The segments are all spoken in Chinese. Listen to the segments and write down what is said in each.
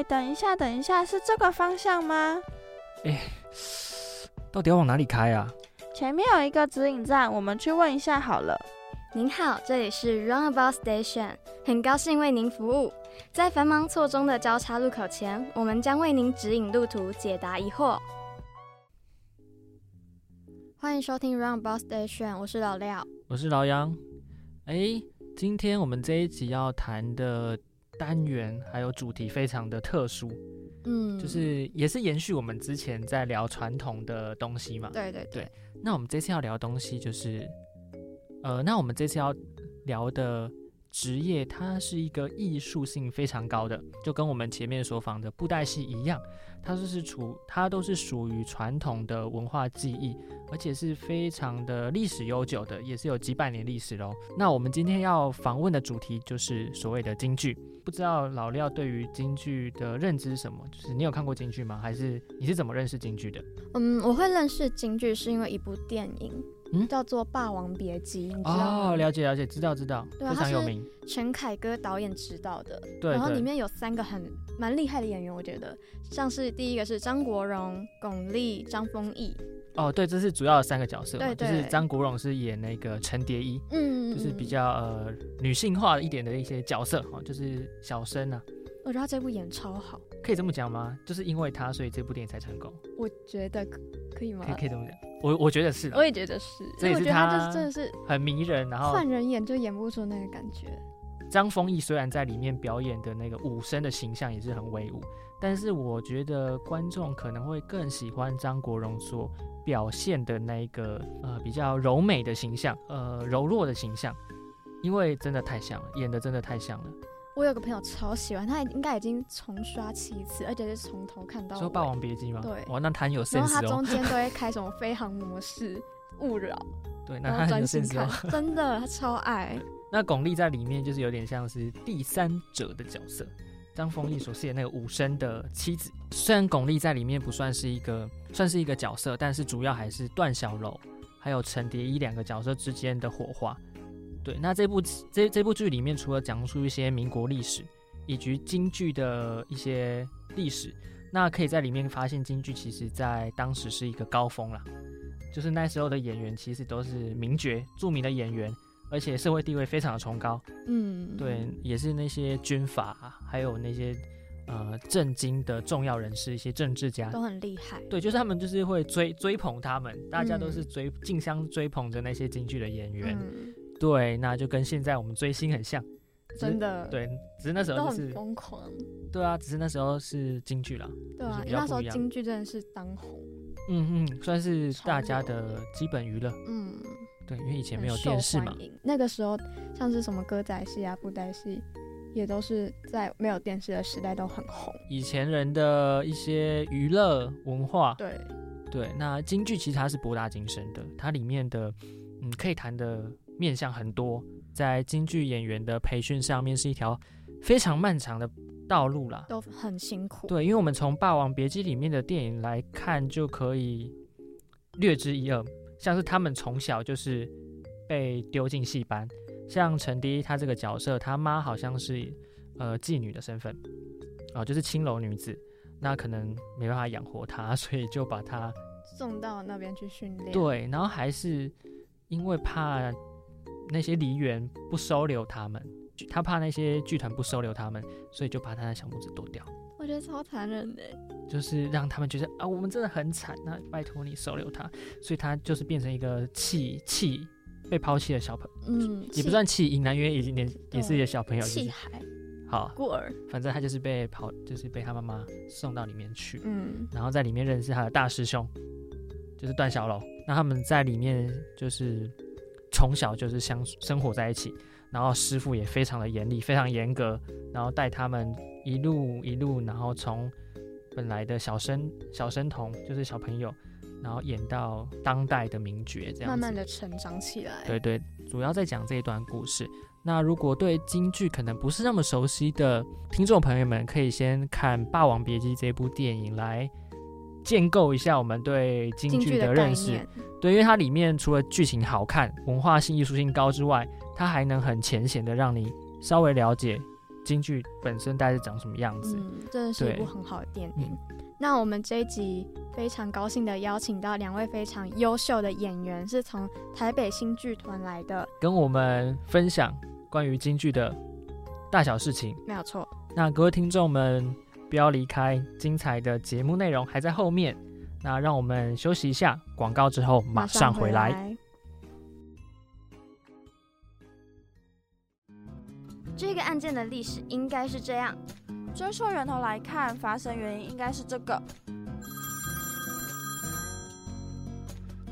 哎，等一下，等一下，是这个方向吗？哎，到底要往哪里开啊？前面有一个指引站，我们去问一下好了。您好，这里是 Runabout Station，很高兴为您服务。在繁忙错综的交叉路口前，我们将为您指引路途，解答疑惑。欢迎收听 Runabout Station，我是老廖，我是老杨。哎，今天我们这一集要谈的单元还有主题非常的特殊，嗯，就是也是延续我们之前在聊传统的东西嘛。对对对。那我们这次要聊的东西就是。呃，那我们这次要聊的职业，它是一个艺术性非常高的，就跟我们前面所访的布袋戏一样，它就是处，它都是属于传统的文化记忆，而且是非常的历史悠久的，也是有几百年历史喽。那我们今天要访问的主题就是所谓的京剧，不知道老廖对于京剧的认知是什么？就是你有看过京剧吗？还是你是怎么认识京剧的？嗯，我会认识京剧是因为一部电影。嗯，叫做《霸王别姬》，你知道哦，了解了解，知道知道，非常有名。陈凯歌导演指导的，对。然后里面有三个很蛮厉害的演员，我觉得，像是第一个是张国荣、巩俐、张丰毅。哦，对，这是主要的三个角色，对，就是张国荣是演那个陈蝶衣，嗯，就是比较呃女性化一点的一些角色，哦，就是小生啊。我觉得他这部演超好，可以这么讲吗？就是因为他，所以这部电影才成功。我觉得可可以吗？可以可以这么讲。我我觉得是，我也觉得是，这也是他就是真的是很迷人，然后换人演就演不出那个感觉。张丰毅虽然在里面表演的那个武生的形象也是很威武，但是我觉得观众可能会更喜欢张国荣所表现的那一个呃比较柔美的形象，呃柔弱的形象，因为真的太像了，演的真的太像了。我有个朋友超喜欢，他应该已经重刷七次，而且是从头看到。说《霸王别姬》吗？对。哇，那他有 sense 哦。然后他中间都会开什么 飞航模式，勿扰。对，那他专心看，真的，他超爱。那巩俐在里面就是有点像是第三者的角色，张丰毅所饰演那个武生的妻子。虽然巩俐在里面不算是一个算是一个角色，但是主要还是段小楼还有陈蝶衣两个角色之间的火花。对，那这部这这部剧里面，除了讲述一些民国历史以及京剧的一些历史，那可以在里面发现京剧其实在当时是一个高峰啦，就是那时候的演员其实都是名角、著名的演员，而且社会地位非常的崇高。嗯，对，也是那些军阀，还有那些呃政经的重要人士，一些政治家都很厉害。对，就是他们就是会追追捧他们，大家都是追竞相追捧着那些京剧的演员。对，那就跟现在我们追星很像，真的。对，只是那时候就是疯狂。对啊，只是那时候是京剧了。对啊，那时候京剧真的是当红。嗯嗯，算是大家的基本娱乐。嗯，对，因为以前没有电视嘛。那个时候，像是什么歌仔戏啊、布袋戏，也都是在没有电视的时代都很红。以前人的一些娱乐文化。对对，那京剧其实它是博大精深的，它里面的嗯可以谈的。面向很多，在京剧演员的培训上面是一条非常漫长的道路啦，都很辛苦。对，因为我们从《霸王别姬》里面的电影来看，就可以略知一二。像是他们从小就是被丢进戏班，像陈迪他这个角色，他妈好像是呃妓女的身份，啊，就是青楼女子，那可能没办法养活他，所以就把他送到那边去训练。对，然后还是因为怕。那些梨园不收留他们，他怕那些剧团不收留他们，所以就把他的小拇指剁掉。我觉得超残忍的，就是让他们觉得啊，我们真的很惨，那拜托你收留他。所以他就是变成一个弃弃被抛弃的小朋友，嗯，也不算弃婴啊，因为已经年也是一个小朋友，弃孩，好孤儿，反正他就是被跑，就是被他妈妈送到里面去，嗯，然后在里面认识他的大师兄，就是段小楼。那他们在里面就是。从小就是相生活在一起，然后师傅也非常的严厉，非常严格，然后带他们一路一路，然后从本来的小生小生童，就是小朋友，然后演到当代的名角，这样慢慢的成长起来。对对，主要在讲这一段故事。那如果对京剧可能不是那么熟悉的听众朋友们，可以先看《霸王别姬》这部电影来。建构一下我们对京剧的认识，对，因为它里面除了剧情好看、文化性、艺术性高之外，它还能很浅显的让你稍微了解京剧本身大概是长什么样子。嗯，真的是一部很好的电嗯影。那我们这一集非常高兴的邀请到两位非常优秀的演员，是从台北新剧团来的，跟我们分享关于京剧的大小事情。没有错。那各位听众们不要离开，精彩的节目内容还在后面。那让我们休息一下，广告之后马上回来。这个案件的历史应该是这样：追溯源头来看，发生原因应该是这个。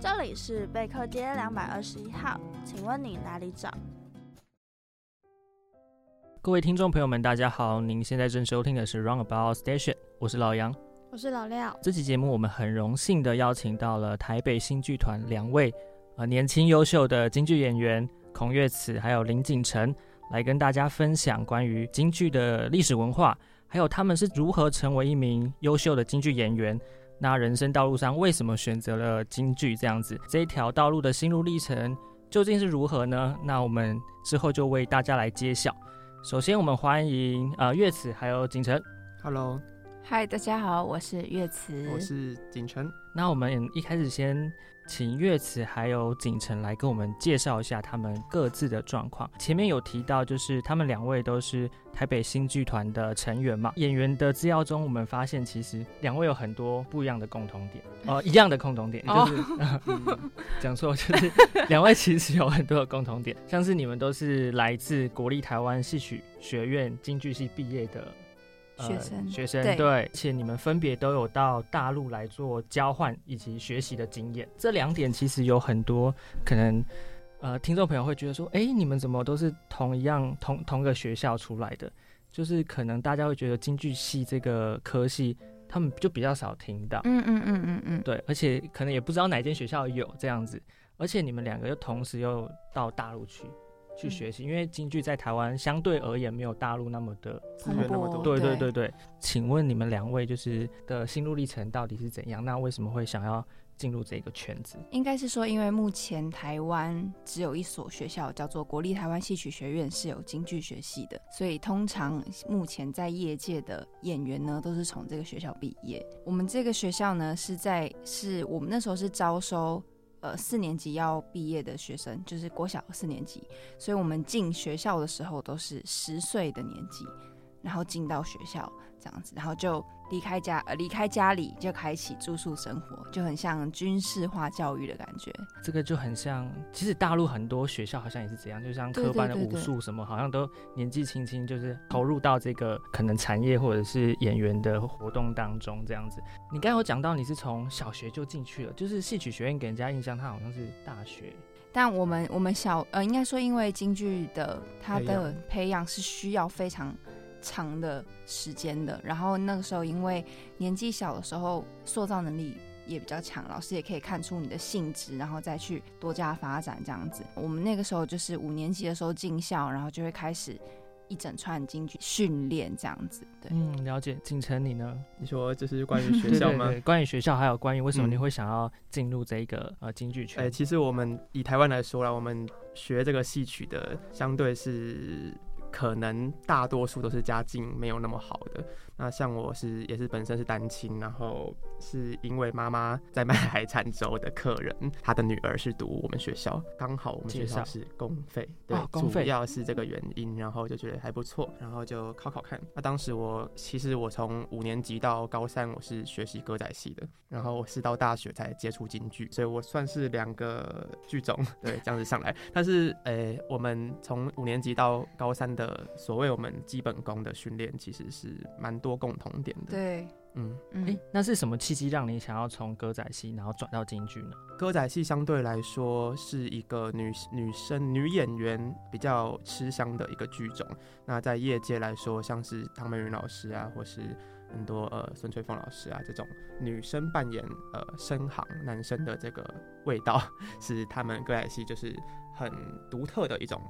这里是贝克街两百二十一号，请问你哪里找？各位听众朋友们，大家好，您现在正收听的是 Roundabout Station，我是老杨。我是老廖。这期节目我们很荣幸的邀请到了台北新剧团两位呃年轻优秀的京剧演员孔岳慈还有林景成，来跟大家分享关于京剧的历史文化，还有他们是如何成为一名优秀的京剧演员。那人生道路上为什么选择了京剧这样子？这一条道路的心路历程究竟是如何呢？那我们之后就为大家来揭晓。首先，我们欢迎呃月子还有景晨。Hello，嗨，大家好，我是岳慈，我是景晨。那我们一开始先请岳慈还有景晨来跟我们介绍一下他们各自的状况。前面有提到，就是他们两位都是台北新剧团的成员嘛。演员的资料中，我们发现其实两位有很多不一样的共同点，哦，一样的共同点，就是、嗯讲错，就是两位其实有很多的共同点，像是你们都是来自国立台湾戏曲学院京剧系毕业的。呃学生学生对。对，而且你们分别都有到大陆来做交换以及学习的经验，这两点其实有很多可能，呃，听众朋友会觉得说，哎，你们怎么都是同一样同同个学校出来的？就是可能大家会觉得京剧系这个科系，他们就比较少听到，嗯嗯嗯嗯嗯，对，而且可能也不知道哪间学校有这样子，而且你们两个又同时又到大陆去去嗯学习，因为京剧在台湾相对而言没有大陆那么的资源那么多，对对对对，请问你们两位就是的心路历程到底是怎样？那为什么会想要进入这个圈子？应该是说，因为目前台湾只有一所学校叫做国立台湾戏曲学院，是有京剧学系的，所以通常目前在业界的演员呢，都是从这个学校毕业。我们这个学校呢，是在是我们那时候是招收。呃，四年级要毕业的学生就是国小四年级，所以我们进学校的时候都是十岁的年纪，然后进到学校这样子，然后就离开家呃离开家里就开启住宿生活，就很像军事化教育的感觉。这个就很像，其实大陆很多学校好像也是这样，就像科班的武术什么，好像都年纪轻轻就是投入到这个可能产业或者是演员的活动当中这样子。你刚才有讲到你是从小学就进去了，就是戏曲学院给人家印象，它好像是大学。但我们我们小呃，应该说因为京剧的它的培养是需要非常长的时间的，然后那个时候因为年纪小的时候塑造能力。也比较强，老师也可以看出你的性质，然后再去多加发展这样子。我们那个时候就是五年级的时候进校，然后就会开始一整串京剧训练这样子。对，嗯，了解。景晨你呢？你说这是关于学校吗？对对对，关于学校还 有关于为什么嗯你会想要进入这个呃京剧圈？哎、其实我们以台湾来说啦，我们学这个戏曲的，相对是可能大多数都是家境没有那么好的。那像我是也是本身是单亲，然后是因为妈妈在卖海产粥的客人，她的女儿是读我们学校，刚好我们学校是公费，对，哦公费主要是这个原因，然后就觉得还不错，然后就考考看。那当时我其实我从五年级到高三我是学习歌仔戏的，然后我是到大学才接触京剧，所以我算是两个剧种 对这样子上来。但是诶、我们从五年级到高三的所谓我们基本功的训练，其实是蛮多共同点的。，对，嗯，嗯，哎、那是什么契机让你想要从歌仔戏然后转到京剧呢？歌仔戏相对来说是一个女女生女演员比较吃香的一个剧种。那在业界来说，像是唐美云老师啊，或是很多呃孙翠凤老师啊这种女生扮演呃生行男生的这个味道，是他们歌仔戏就是很独特的一种。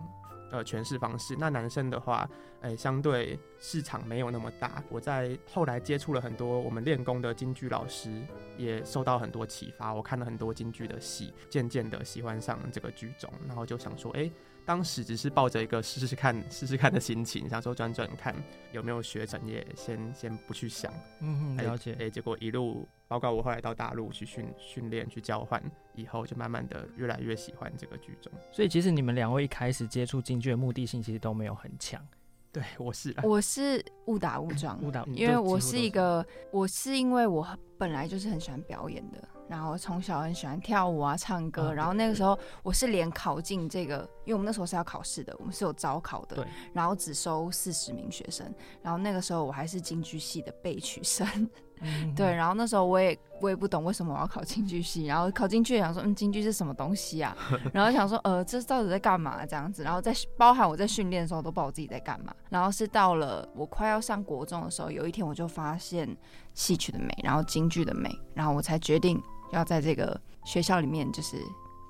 呃，诠释方式。那男生的话，哎、相对市场没有那么大。我在后来接触了很多我们练功的京剧老师，也受到很多启发。我看了很多京剧的戏，渐渐的喜欢上这个剧种，然后就想说，哎、当时只是抱着一个试试看、试试看的心情，想说转转看有没有学成，也先先不去想。嗯，哎了解。哎，结果一路，包括我后来到大陆去训训练、去交换，以后就慢慢的越来越喜欢这个剧种。所以其实你们两位一开始接触京剧的目的性其实都没有很强，对我是啊，我是误打误撞，误导嗯因为我是是一个，我是因为我本来就是很喜欢表演的，然后从小很喜欢跳舞啊、唱歌，啊然后那个时候我是连考进这个，因为我们那时候是要考试的，我们是有招考的，然后只收四十名学生，然后那个时候我还是京剧系的备取生，嗯对，，然后那时候我也我也不懂为什么我要考京剧系，然后考进去也想说，嗯，京剧是什么东西啊？然后想说，呃，这到底在干嘛这样子？然后在包含我在训练的时候都不知道我自己在干嘛。然后是到了我快要上国中的时候，有一天我就发现戏曲的美，然后京剧的美，然后我才决定要在这个学校里面就是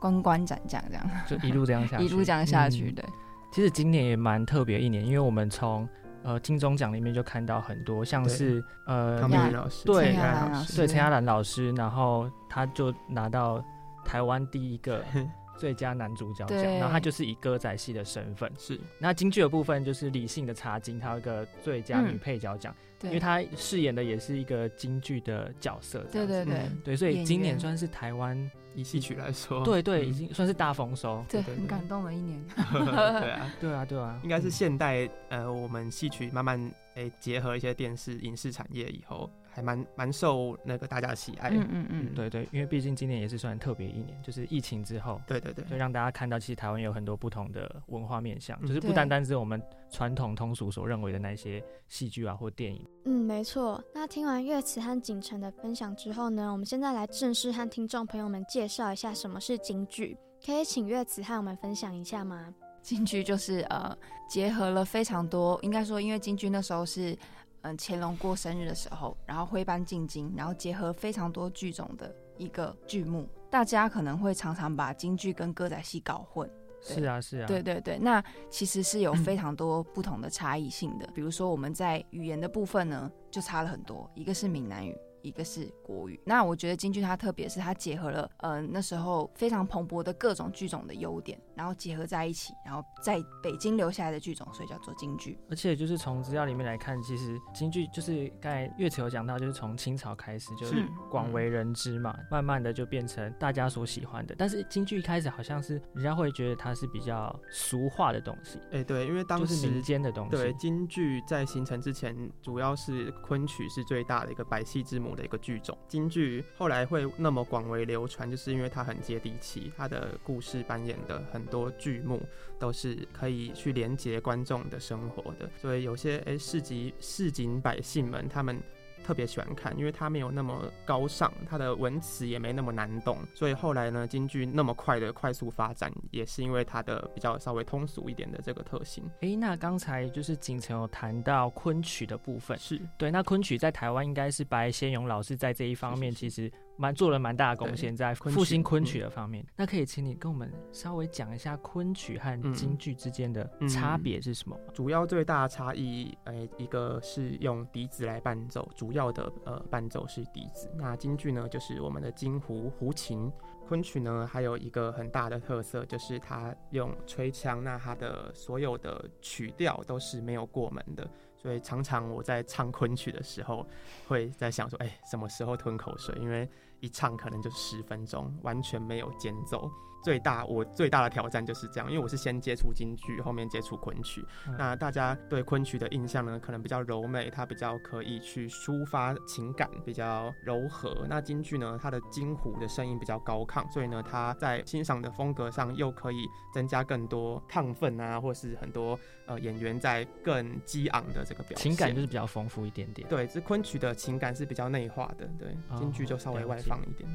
关关斩将这样，就一路这样下去，一路这样下去。嗯对，其实今年也蛮特别一年，因为我们从呃金钟奖里面就看到很多，像是呃汤呀美云老师，对陈陈亚亚兰老师对陈亚兰老师，然后他就拿到台湾第一个 最佳男主角奖，然后他就是以歌仔戏的身份。是。那京剧的部分就是理性的茶金，他有一个最佳女嗯配角奖，对。因为他饰演的也是一个京剧的角色。这样子。对对对。嗯。对，所以今年算是台湾以戏曲来说，对对，嗯。已经算是大丰收。对，很感动的一年。对啊，对啊，对啊，应该是嗯。现代呃，我们戏曲慢慢诶、结合一些电视影视产业以后，还蛮蛮受那个大家喜爱。嗯嗯嗯，对对，因为毕竟今年也是算特别一年，就是疫情之后，对对对就让大家看到其实台湾有很多不同的文化面向，嗯就是不单单是我们传统通俗所认为的那些戏剧啊或电影。嗯，没错。那听完岳慈和景城的分享之后呢，我们现在来正式和听众朋友们介绍一下什么是京剧。可以请岳慈和我们分享一下吗？京剧就是呃结合了非常多，应该说，因为京剧那时候是嗯、乾隆过生日的时候，然后徽班进京，然后结合非常多剧种的一个剧目。大家可能会常常把京剧跟歌仔戏搞混，是啊，是啊，对对对，那其实是有非常多不同的差异性的。比如说我们在语言的部分呢，就差了很多，一个是闽南语。一个是国语，那我觉得京剧它特别是它结合了呃那时候非常蓬勃的各种剧种的优点，然后结合在一起，然后在北京留下来的剧种，所以叫做京剧。而且就是从资料里面来看，其实京剧就是刚才岳慈有讲到，就是从清朝开始就是嗯广为人知嘛，慢慢的就变成大家所喜欢的。但是京剧一开始好像是人家会觉得它是比较俗化的东西，哎、对，因为当时是民时间的东西。对京剧在形成之前，主要是昆曲是最大的一个百戏之母的一个剧种。京剧后来会那么广为流传，就是因为它很接地气，它的故事扮演的很多剧目都是可以去连接观众的生活的，所以有些哎市集市井百姓们他们。特别喜欢看，因为它没有那么高尚，它的文词也没那么难懂，所以后来呢，京剧那么快的快速发展，也是因为它的比较稍微通俗一点的这个特性。诶，那刚才就是景城有谈到昆曲的部分，是，对，那昆曲在台湾应该是白先勇老师在这一方面是其实蛮做了蛮大的贡献，在复兴昆嗯曲的方面。那可以请你跟我们稍微讲一下昆曲和嗯京剧之间的嗯差别是什么吗？主要最大的差异，呃，一个是用笛子来伴奏，主要的呃伴奏是笛子。那京剧呢，就是我们的京胡胡琴。昆曲呢，还有一个很大的特色，就是它用吹腔，那它的所有的曲调都是没有过门的。所以常常我在唱昆曲的时候，会在想说，哎、什么时候吞口水？因为一唱可能就十分钟，完全没有间奏。最大我最大的挑战就是这样，因为我是先接触京剧，后面接触昆曲。嗯那大家对昆曲的印象呢，可能比较柔美，它比较可以去抒发情感，比较柔和。那京剧呢，它的京胡的声音比较高亢，所以呢，它在欣赏的风格上又可以增加更多亢奋啊，或是很多呃演员在更激昂的这个表现。情感就是比较丰富一点点。对，这昆曲的情感是比较内化的，对，哦京剧就稍微外放一点。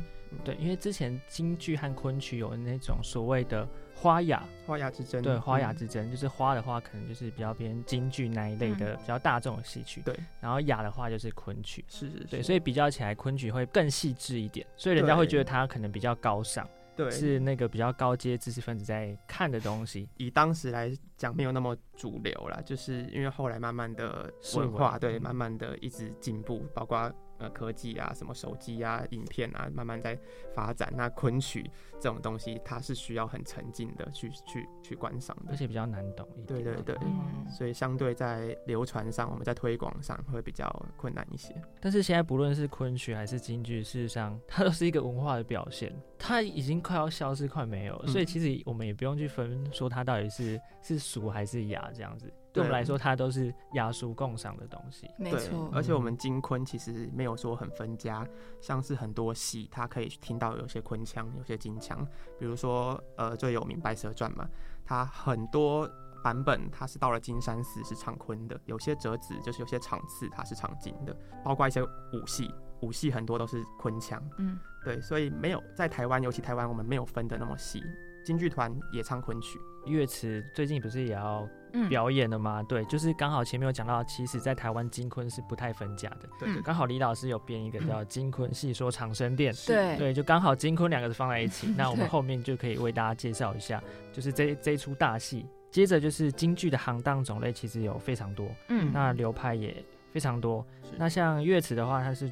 对，因为之前京剧和昆曲有那种所谓的花雅，花雅之争，对花雅嗯之争，就是花的话可能就是比较偏京剧那一类的比较大众的戏曲，对，然后雅的话就是昆曲。是是是，对，所以比较起来，昆曲会更细致一点，所以人家会觉得它可能比较高尚，对是那个比较高阶知识分子在看的东西。以当时来讲没有那么主流啦，就是因为后来慢慢的文化对慢慢的一直进步，包括呃科技啊，什么手机啊、影片啊，慢慢在发展。那昆曲这种东西，它是需要很沉浸的去去去观赏的而。且比较难懂一点。对对对，嗯所以相对在流传上，我们在推广上会比较困难一些。但是现在不论是昆曲还是京剧，事实上它都是一个文化的表现，它已经快要消失，快没有了。嗯所以其实我们也不用去分说它到底是是俗还是雅这样子。对。我们来说，它都是雅俗共赏的东西。没错，而且我们金昆其实没有说很分家，像是很多戏，它可以听到有些昆腔，有些金腔，比如说呃最有名《白蛇传》嘛，它很多版本它是到了金山寺是唱昆的，有些折子就是有些场次它是唱金的，包括一些武戏，武戏很多都是昆腔，嗯，对，所以没有在台湾，尤其台湾我们没有分的那么细，京剧团也唱昆曲，乐池最近不是也要嗯表演了吗？对，就是刚好前面有讲到，其实在台湾金昆是不太分家的。对刚好李老师有编一个叫《金昆戏说长生殿》，对对，就刚好金昆两个字放在一起。那我们后面就可以为大家介绍一下，就是这这一出大戏。接着就是京剧的行当种类，其实有非常多，嗯，那流派也非常多。那像乐池的话，它是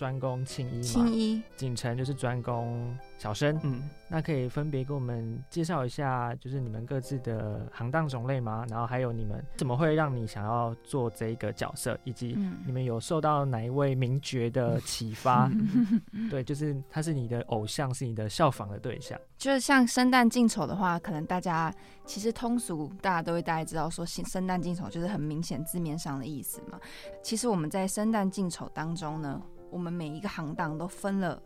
专攻青衣嘛，青衣锦城就是专攻小生。嗯。那可以分别给我们介绍一下，就是你们各自的行当种类吗？然后还有你们怎么会让你想要做这一个角色，以及嗯你们有受到哪一位名角的启发？嗯 对，就是他是你的偶像，是你的效仿的对象。就是像生旦净丑的话，可能大家其实通俗大家都会大概知道说，生生旦净丑就是很明显字面上的意思嘛。其实我们在生旦净丑当中呢，我们每一个行当都分了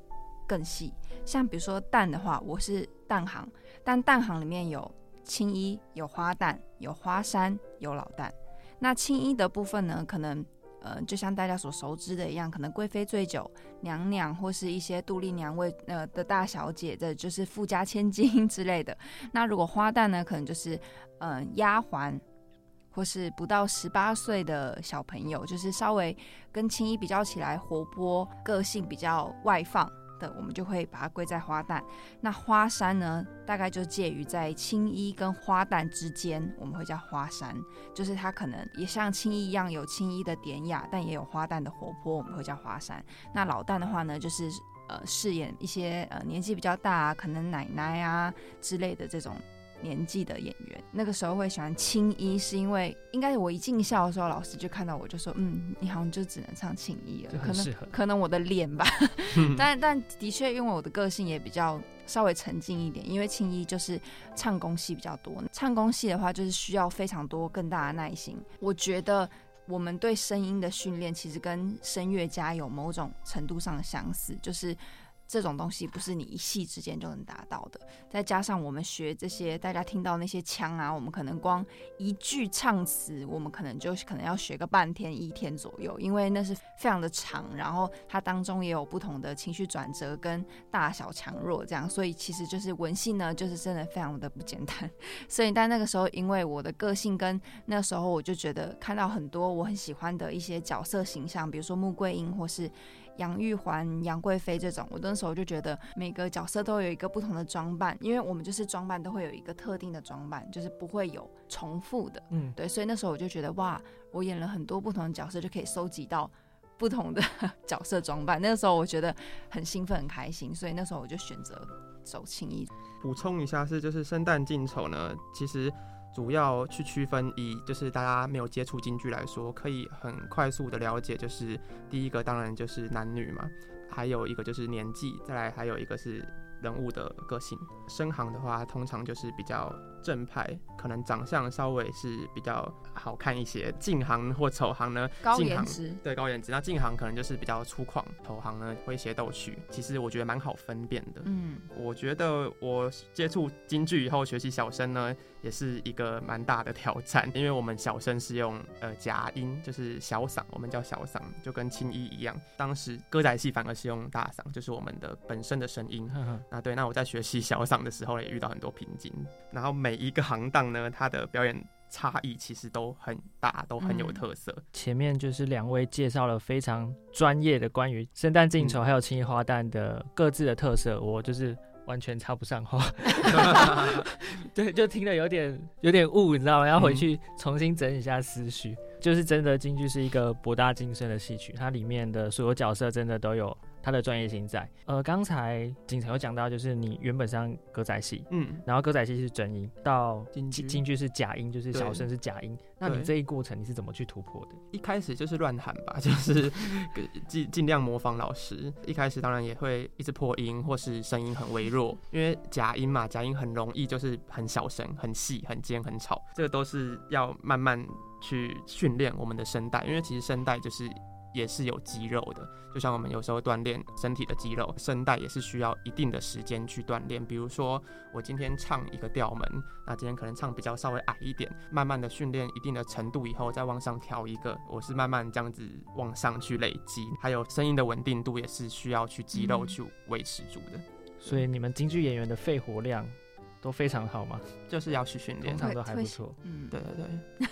更细。像比如说蛋的话，我是蛋行，但蛋行里面有青衣、有花旦、有花山、有老旦。那青衣的部分呢，可能呃，就像大家所熟知的一样，可能贵妃醉酒、娘娘或是一些杜丽娘位呃的大小姐的，就是富家千金之类的。那如果花旦呢，可能就是嗯、呃丫鬟，或是不到十八岁的小朋友，就是稍微跟青衣比较起来活泼、个性比较外放。的，我们就会把它归在花旦。那花山呢，大概就介于在青衣跟花旦之间，我们会叫花山。就是它可能也像青衣一样有青衣的典雅，但也有花旦的活泼，我们会叫花山。那老旦的话呢，就是呃饰演一些呃年纪比较大、可能奶奶啊之类的这种年纪的演员。那个时候会喜欢青衣，是因为应该我一进校的时候，老师就看到我就说，嗯，你好像就只能唱青衣了，可能可能我的脸吧，但但的确因为我的个性也比较稍微沉静一点，因为青衣就是唱功戏比较多，唱功戏的话就是需要非常多更大的耐心。我觉得我们对声音的训练其实跟声乐家有某种程度上的相似，就是。这种东西不是你一夕之间就能达到的，再加上我们学这些，大家听到那些腔啊，我们可能光一句唱词，我们可能就可能要学个半天一天左右，因为那是非常的长，然后它当中也有不同的情绪转折跟大小强弱这样，所以其实就是文戏呢，就是真的非常的不简单。所以但那个时候，因为我的个性跟那时候我就觉得看到很多我很喜欢的一些角色形象，比如说穆桂英或是。杨玉环、杨贵妃这种，我那时候就觉得每个角色都有一个不同的装扮，因为我们就是装扮都会有一个特定的装扮，就是不会有重复的。嗯，对，所以那时候我就觉得哇，我演了很多不同的角色，就可以收集到不同的角色装扮。那个时候我觉得很兴奋、很开心，所以那时候我就选择走青衣。补充一下是，就是生旦净丑呢，其实主要去区分以就是大家没有接触京剧来说，可以很快速的了解，就是第一个当然就是男女嘛，还有一个就是年纪，再来还有一个是人物的个性。生行的话，通常就是比较正派，可能长相稍微是比较好看一些。近行或丑行呢，高颜值，对高颜值，那近行可能就是比较粗犷，丑行呢诙谐逗趣。其实我觉得蛮好分辨的。嗯，我觉得我接触京剧以后学习小生呢，也是一个蛮大的挑战，因为我们小生是用呃假音，就是小嗓，我们叫小嗓，就跟青衣一样。当时歌仔戏反而是用大嗓，就是我们的本身的声音。呵 呵啊，对，那我在学习小嗓的时候也遇到很多瓶颈，然后每一个行当呢，它的表演差异其实都很大，都很有嗯特色。前面就是两位介绍了非常专业的关于生旦净丑嗯还有青衣花旦的各自的特色，我就是完全插不上话。对，就听得有点有点雾，你知道吗？要回去重新整理一下思绪。就是真的京剧是一个博大精深的戏曲，它里面的所有角色真的都有他的专业性在。呃，刚才景城有讲到，就是你原本上歌仔戏，嗯，然后歌仔戏是真音，到京剧京京剧是假音，就是小对声是假音。那你这一过程你是怎么去突破的？一开始就是乱喊吧，就是尽尽量模仿老师。一开始当然也会一直破音，或是声音很微弱，因为假音嘛，假音很容易就是很小声、很细、很尖、很吵，这个都是要慢慢去训练我们的声带，因为其实声带就是。也是有肌肉的，就像我们有时候锻炼身体的肌肉，声带也是需要一定的时间去锻炼。比如说，我今天唱一个调门，那今天可能唱比较稍微矮一点，慢慢的训练一定的程度以后，再往上调一个，我是慢慢这样子往上去累积。还有声音的稳定度也是需要去肌肉嗯去维持住的，所以你们京剧演员的肺活量都非常好吗？就是要去训练通。常都还不错。嗯，对对对，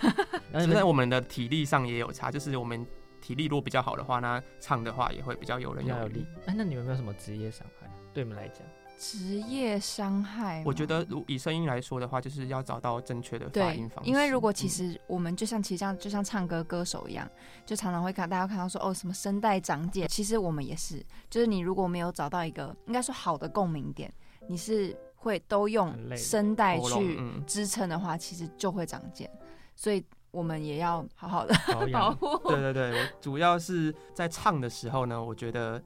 然后你们只是我们的体力上也有差，就是我们体力如果比较好的话，那唱的话也会比较有人有力比较有力。。哎，那你们有没有什么职业伤害？对你们来讲，职业伤害，我觉得如以声音来说的话，就是要找到正确的发音方，式。因为如果其嗯实我们就像其实像就像唱歌歌手一样，就常常会看大家看到说哦什么声带长茧，其实我们也是，就是你如果没有找到一个应该说好的共鸣点，你是会都用声带去嗯支撑的话，其实就会长茧，所以我们也要好好的 保护。对对对，我主要是在唱的时候呢，我觉得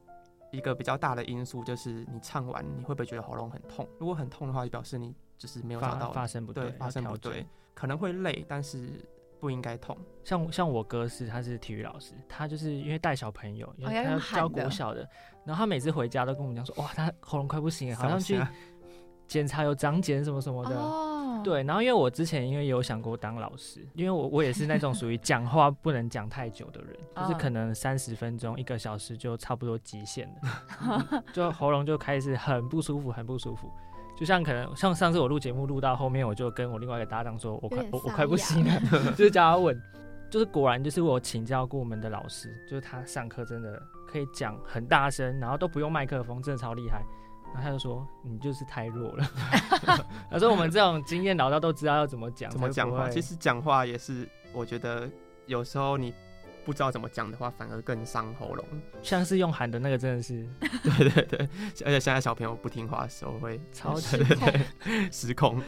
一个比较大的因素就是你唱完你会不会觉得喉咙很痛？如果很痛的话，就表示你就是没有找到发声不对发声不对，可能会累，但是不应该痛。像像我哥是他是体育老师，他就是因为带小朋友，因为他要教国小的，然后他每次回家都跟我们讲说，哇，他喉咙快不行了，好像去检查有长茧什么什么的。哦，对，然后因为我之前因为也有想过当老师，因为我我也是那种属于讲话不能讲太久的人，就是嗯可能三十分钟、一个小时就差不多极限了，就喉咙就开始很不舒服，很不舒服。就像可能像上次我录节目录到后面，我就跟我另外一个搭档说，我快我我快不行了，就是叫他问，就是果然就是我请教过我们的老师，就是他上课真的可以讲很大声，然后都不用麦克风，真的超厉害。然后他就说你就是太弱了，他说我们这种经验老道都知道要怎么讲，怎么讲话？其实讲话也是，我觉得有时候你不知道怎么讲的话，反而更伤喉咙。像是用喊的那个真的是 对对对，而且现在小朋友不听话的时候会超对对对失控。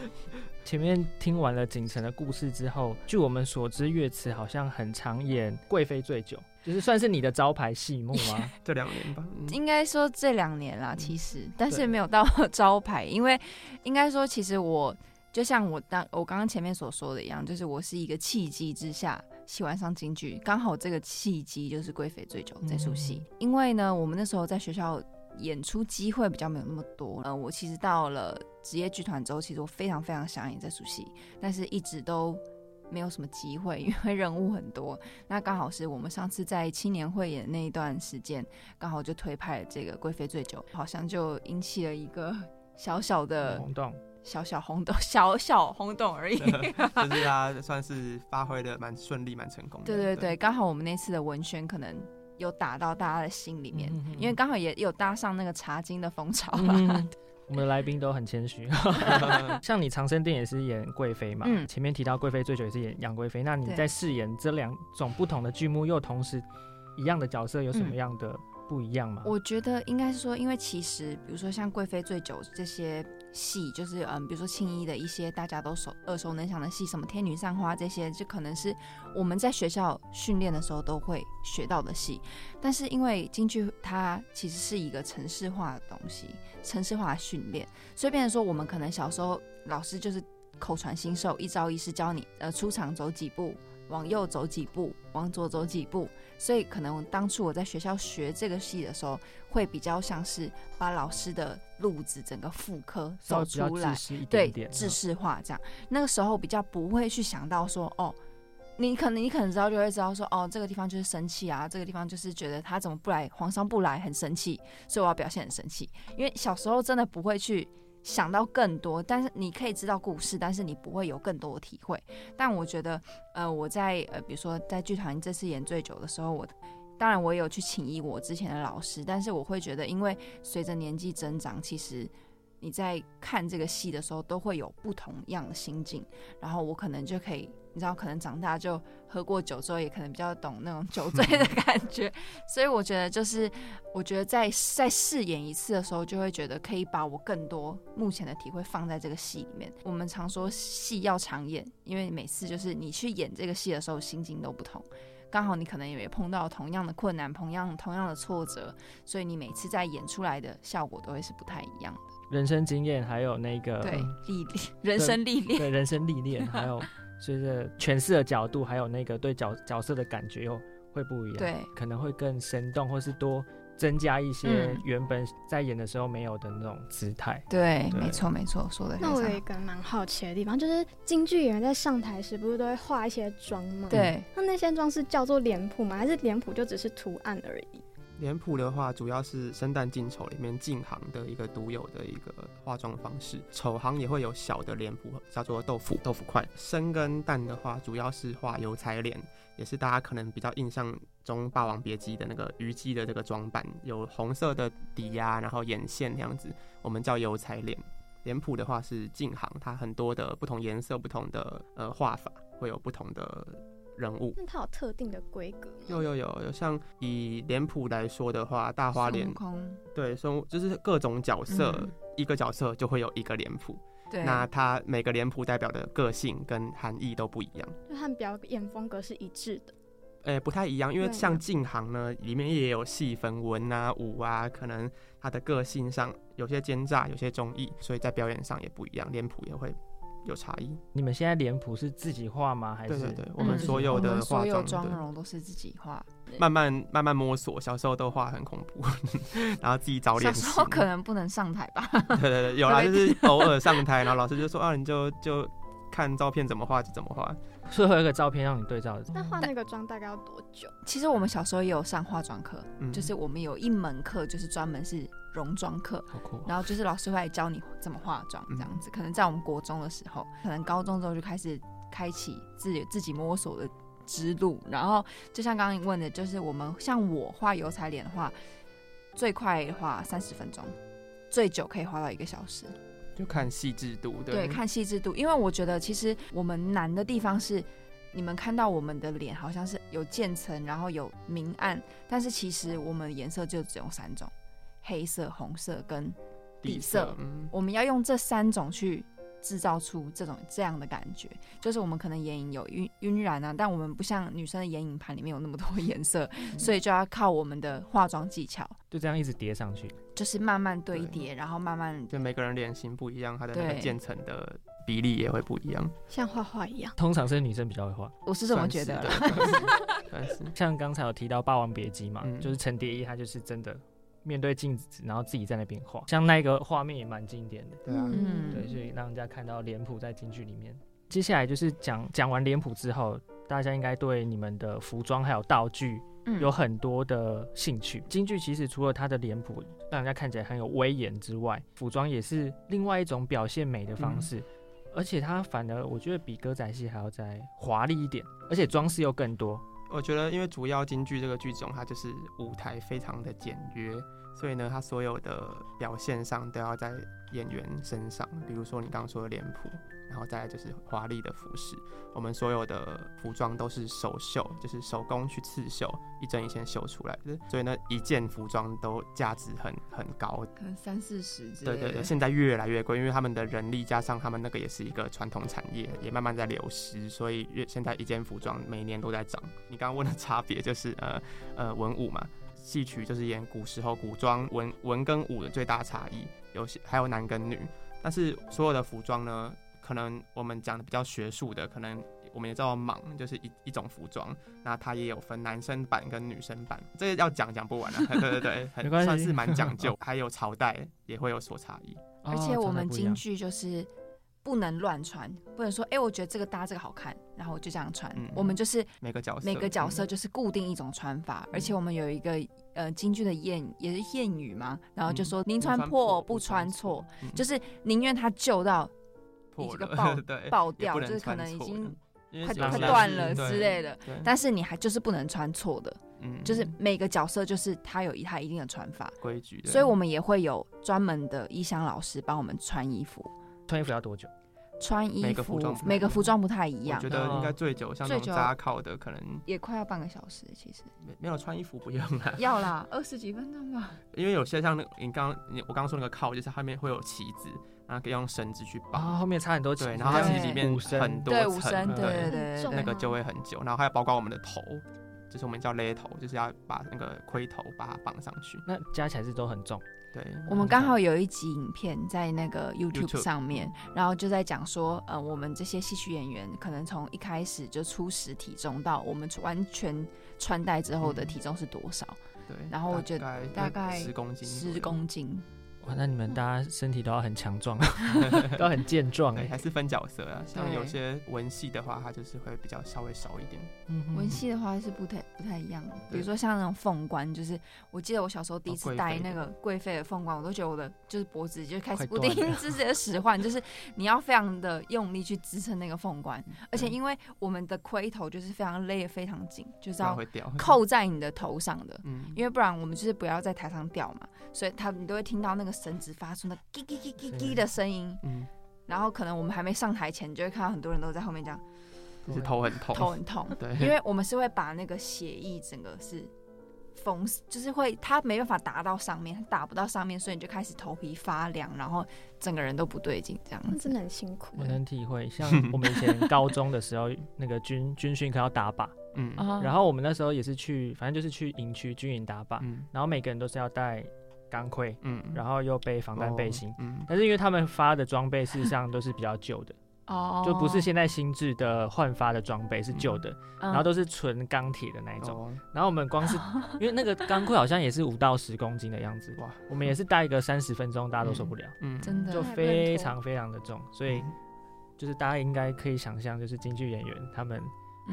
前面听完了景城的故事之后，据我们所知，乐慈好像很常演《贵妃醉酒》，就是算是你的招牌戏目吗？这两年吧，嗯。应该说这两年啦，其实，但是没有到招牌，因为应该说，其实我就像我当我刚刚前面所说的一样，就是我是一个契机之下喜欢上京剧，刚好这个契机就是《贵妃醉酒》这出戏，因为呢，我们那时候在学校演出机会比较没有那么多，呃，我其实到了职业剧团之后，其实我非常非常想演这出戏，但是一直都。没有什么机会，因为人物很多。那刚好是我们上次在青年会演那一段时间，刚好就推派了这个《贵妃醉酒》，好像就引起了一个小小的、轰动，小小轰动，小小轰动而已。就是他算是发挥的蛮顺利、蛮成功的。对对对，刚好我们那次的文宣可能有打到大家的心里面，因为刚好也有搭上那个茶经的风潮啦。嗯我们的来宾都很谦虚，像你长生殿也是演贵妃嘛，嗯。前面提到贵妃醉酒也是演杨贵妃，那你在饰演这两种不同的剧目，又同时一样的角色，有什么嗯样的不一样吗？我觉得应该是说，因为其实比如说像《贵妃醉酒》这些戏，就是嗯，比如说青衣的一些大家都熟耳熟能详的戏，什么《天女散花》这些，就可能是我们在学校训练的时候都会学到的戏。但是因为京剧它其实是一个城市化的东西，城市化的训练，所以变成说我们可能小时候老师就是口传心授，一招一式教你，呃，出场走几步。往右走几步，往左走几步，所以可能当初我在学校学这个戏的时候，会比较像是把老师的路子整个复刻走出来对点点，制式化这样。那个时候比较不会去想到说，哦，你可能你可能知道就会知道说，哦，这个地方就是生气啊，这个地方就是觉得他怎么不来，皇上不来很生气，所以我要表现很生气。因为小时候真的不会去想到更多，但是你可以知道故事，但是你不会有更多的体会。但我觉得，呃，我在呃，比如说在剧团这次演醉酒的时候，我当然我也有去请益我之前的老师，但是我会觉得，因为随着年纪增长，其实你在看这个戏的时候都会有不同样的心境，然后我可能就可以你知道，可能长大就喝过酒之后，也可能比较懂那种酒醉的感觉。所以我觉得，就是我觉得在在饰演一次的时候，就会觉得可以把我更多目前的体会放在这个戏里面。我们常说戏要常演，因为每次就是你去演这个戏的时候，心境都不同。刚好你可能也碰到同样的困难，同样同样的挫折，所以你每次在演出来的效果都会是不太一样的。人生经验还有那个对历练，人生历练，对人生历练，还有随着诠释的角度，还有那个对角角色的感觉又会不一样，对，可能会更生动，或是多增加一些原本在演的时候没有的那种姿态。对，没错没错，说的。那我有一个蛮好奇的地方，就是京剧演员在上台时不是都会画一些妆吗？对，那那些妆是叫做脸谱吗？还是脸谱就只是图案而已？脸谱的话，主要是生旦净丑里面净行的一个独有的一个化妆方式。丑行也会有小的脸谱，叫做豆腐豆腐块。生跟旦的话，主要是画油彩脸，也是大家可能比较印象中《霸王别姬》的那个虞姬的这个装扮，有红色的底呀，然后眼线那样子，我们叫油彩脸。脸谱的话是净行，它很多的不同颜色、不同的呃画法，会有不同的。人物，那它有特定的规格？有有有有，像以脸谱来说的话，大花脸，对，孙就是各种角色，一个角色就会有一个脸谱。对，那它每个脸谱代表的个性跟含义都不一样，就和表演风格是一致的。诶，不太一样，因为像晋行呢，里面也有细分文啊、武啊，可能他的个性上有些奸诈，有些忠义，所以在表演上也不一样，脸谱也会。有差异。你们现在脸谱是自己画吗？还是对对对，我们所有的化妆妆容都是自己画，慢慢慢慢摸索。小时候都画很恐怖，然后自己找脸。小时候可能不能上台吧？对对对，有啦，就是偶尔上台，然后老师就说啊，你就就看照片怎么画就怎么画。最后一个照片让你对照的。那画那个妆大概要多久？其实我们小时候也有上化妆课，就是我们有一门课就是专门是容妆课，然后就是老师会来教你怎么化妆这样子。可能在我们国中的时候，可能高中之后就开始开启自己自己摸索的之路。然后就像刚刚你问的，就是我们像我画油彩脸的话，最快的话三十分钟，最久可以画到一个小时。就看细致度，对，看细致度。因为我觉得其实我们难的地方是，你们看到我们的脸好像是有渐层，然后有明暗，但是其实我们颜色就只有三种：黑色、红色跟底色。嗯我们要用这三种去。制造出这种这样的感觉，就是我们可能眼影有晕晕染啊，但我们不像女生的眼影盘里面有那么多 颜色，所以就要靠我们的化妆技巧，就这样一直叠上去，就是慢慢堆叠，然后慢慢就每个人脸型不一样，它的那个渐层的比例也会不一样，像画画一样。通常是女生比较会画，我是这么觉得。的 像刚才有提到《霸王别姬》嘛，就是陈蝶衣，他就是真的。面对镜子，然后自己在那边画，像那个画面也蛮经典的。对啊，嗯，对，所以让人家看到脸谱在京剧里面。接下来就是讲讲完脸谱之后，大家应该对你们的服装还有道具有很多的兴趣。京剧其实除了它的脸谱让人家看起来很有威严之外，服装也是另外一种表现美的方式。而且它反而我觉得比歌仔戏还要再华丽一点，而且装饰又更多。我觉得因为主要京剧这个剧种，它就是舞台非常的简约。所以呢，它所有的表现上都要在演员身上，比如说你刚刚说的脸谱，然后再来就是华丽的服饰。我们所有的服装都是手绣，就是手工去刺绣，一针一线绣出来的。所以呢，一件服装都价值很很高，可能三四十。对对对，现在越来越贵，因为他们的人力加上他们那个也是一个传统产业，也慢慢在流失，所以越现在一件服装每年都在涨。你刚刚问的差别就是呃呃文武嘛。戏曲就是演古时候古装文文跟武的最大差异，有些还有男跟女，但是所有的服装呢，可能我们讲的比较学术的，可能我们也知道蟒就是一一种服装，那它也有分男生版跟女生版，这个要讲讲不完了，对对对，很算是蛮讲究，还有朝代也会有所差异，而且我们京剧就是。不能乱穿，不能说哎，我觉得这个搭这个好看，然后我就这样穿。我们就是每个角色。每个角色就是固定一种穿法，而且我们有一个呃京剧的谚也是谚语嘛，然后就说宁穿破不穿错，就是宁愿它旧到一个爆 爆掉，就是可能已经快快断了之类的，但是你还就是不能穿错的，就是每个角色就是他有一他一定的穿法规矩，所以我们也会有专门的衣箱老师帮我们穿衣服。穿衣服要多久？穿衣服每个服装不太一样我觉，得应该最久，像那种最久扎考的，可能也快要半个小时，其实没没有穿衣服不用啦，要啦，二十几分钟吧。因为有些像那个你刚刚你我刚刚说那个靠，就是后面会有旗子，然后可以用绳子去啊，绑，后面插很多旗对，然后它其实对里面很多对，五层声，对对对那个就会很久，然后还有包括我们的头，就是我们叫勒头，就是要把那个盔头把它绑上去。那加起来是都很重。对，我们刚好有一集影片在那个 YouTube 上面，然后就在讲说，呃，我们这些戏曲演员可能从一开始就初始体重到我们完全穿戴之后的嗯体重是多少？对，然后我觉得大概十公斤，十公斤。哇，那你们大家身体都要很强壮，都很健壮对，哎。还是分角色啊。像有些文戏的话，它就是会比较稍微少一点。嗯文戏的话是不太不太一样的，比如说像那种凤冠，就是我记得我小时候第一哦次戴那个贵妃的凤冠，我都觉得我的就是脖子就开始不快断了停支持的使唤，就是你要非常的用力去支撑那个凤冠，而且因为我们的盔头就是非常勒得非常紧，就是要。扣在你的头上的。嗯，因为不然我们就是不要在台上掉嘛，所以他你都会听到那个绳子发出那叽叽叽叽叽的声音，嗯，然后可能我们还没上台前，你就会看到很多人都在后面这样。就是头很痛。头很痛，对，因为我们是会把那个血液整个是封，就是会它没办法达到上面，它打不到上面，所以你就开始头皮发凉，然后整个人都不对劲这样子。真的很辛苦我。能体会，像我们以前高中的时候，那个军军训课要打靶，嗯。啊然后我们那时候也是去，反正就是去营区军营打靶，嗯。然后每个人都是要带钢盔，嗯，然后又背防弹背心。哦。嗯，但是因为他们发的装备事实上都是比较旧的，哦。就不是现在新制的换发的装备是旧的，嗯。然后都是纯钢铁的那一种。哦。然后我们光是 因为那个钢盔好像也是五到十公斤的样子，哇，我们也是戴一个三十分钟，大家都受不了，嗯，真的就非常非常的重，所以嗯。就是大家应该可以想象，就是京剧演员他们嗯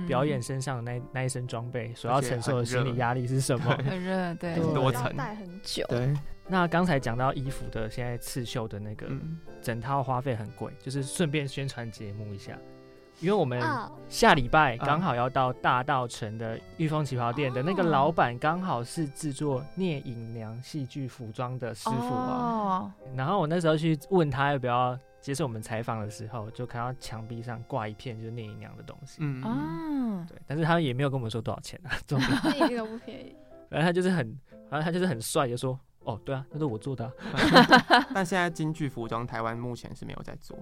表演身上的那那一身装备所要承受的心理压力是什么？很热，对，对要多层。戴很久，对，那刚才讲到衣服的，现在刺绣的那个嗯，整套花费很贵，就是顺便宣传节目一下，因为我们啊，下礼拜啊。刚好要到大道城的御风旗袍店的那个哦。老板，刚好是制作聂隐娘戏剧服装的师傅啊。哦，然后我那时候去问他要不要接受我们采访的时候，就看到墙壁上挂一片就是聂隐娘的东西。嗯，啊，对，但是他也没有跟我们说多少钱啊，重点，那一个不便宜。反正他就是很，反正他就是很帅，就说哦，对啊，那是我做的啊、但现在京剧服装台湾目前是没有在做，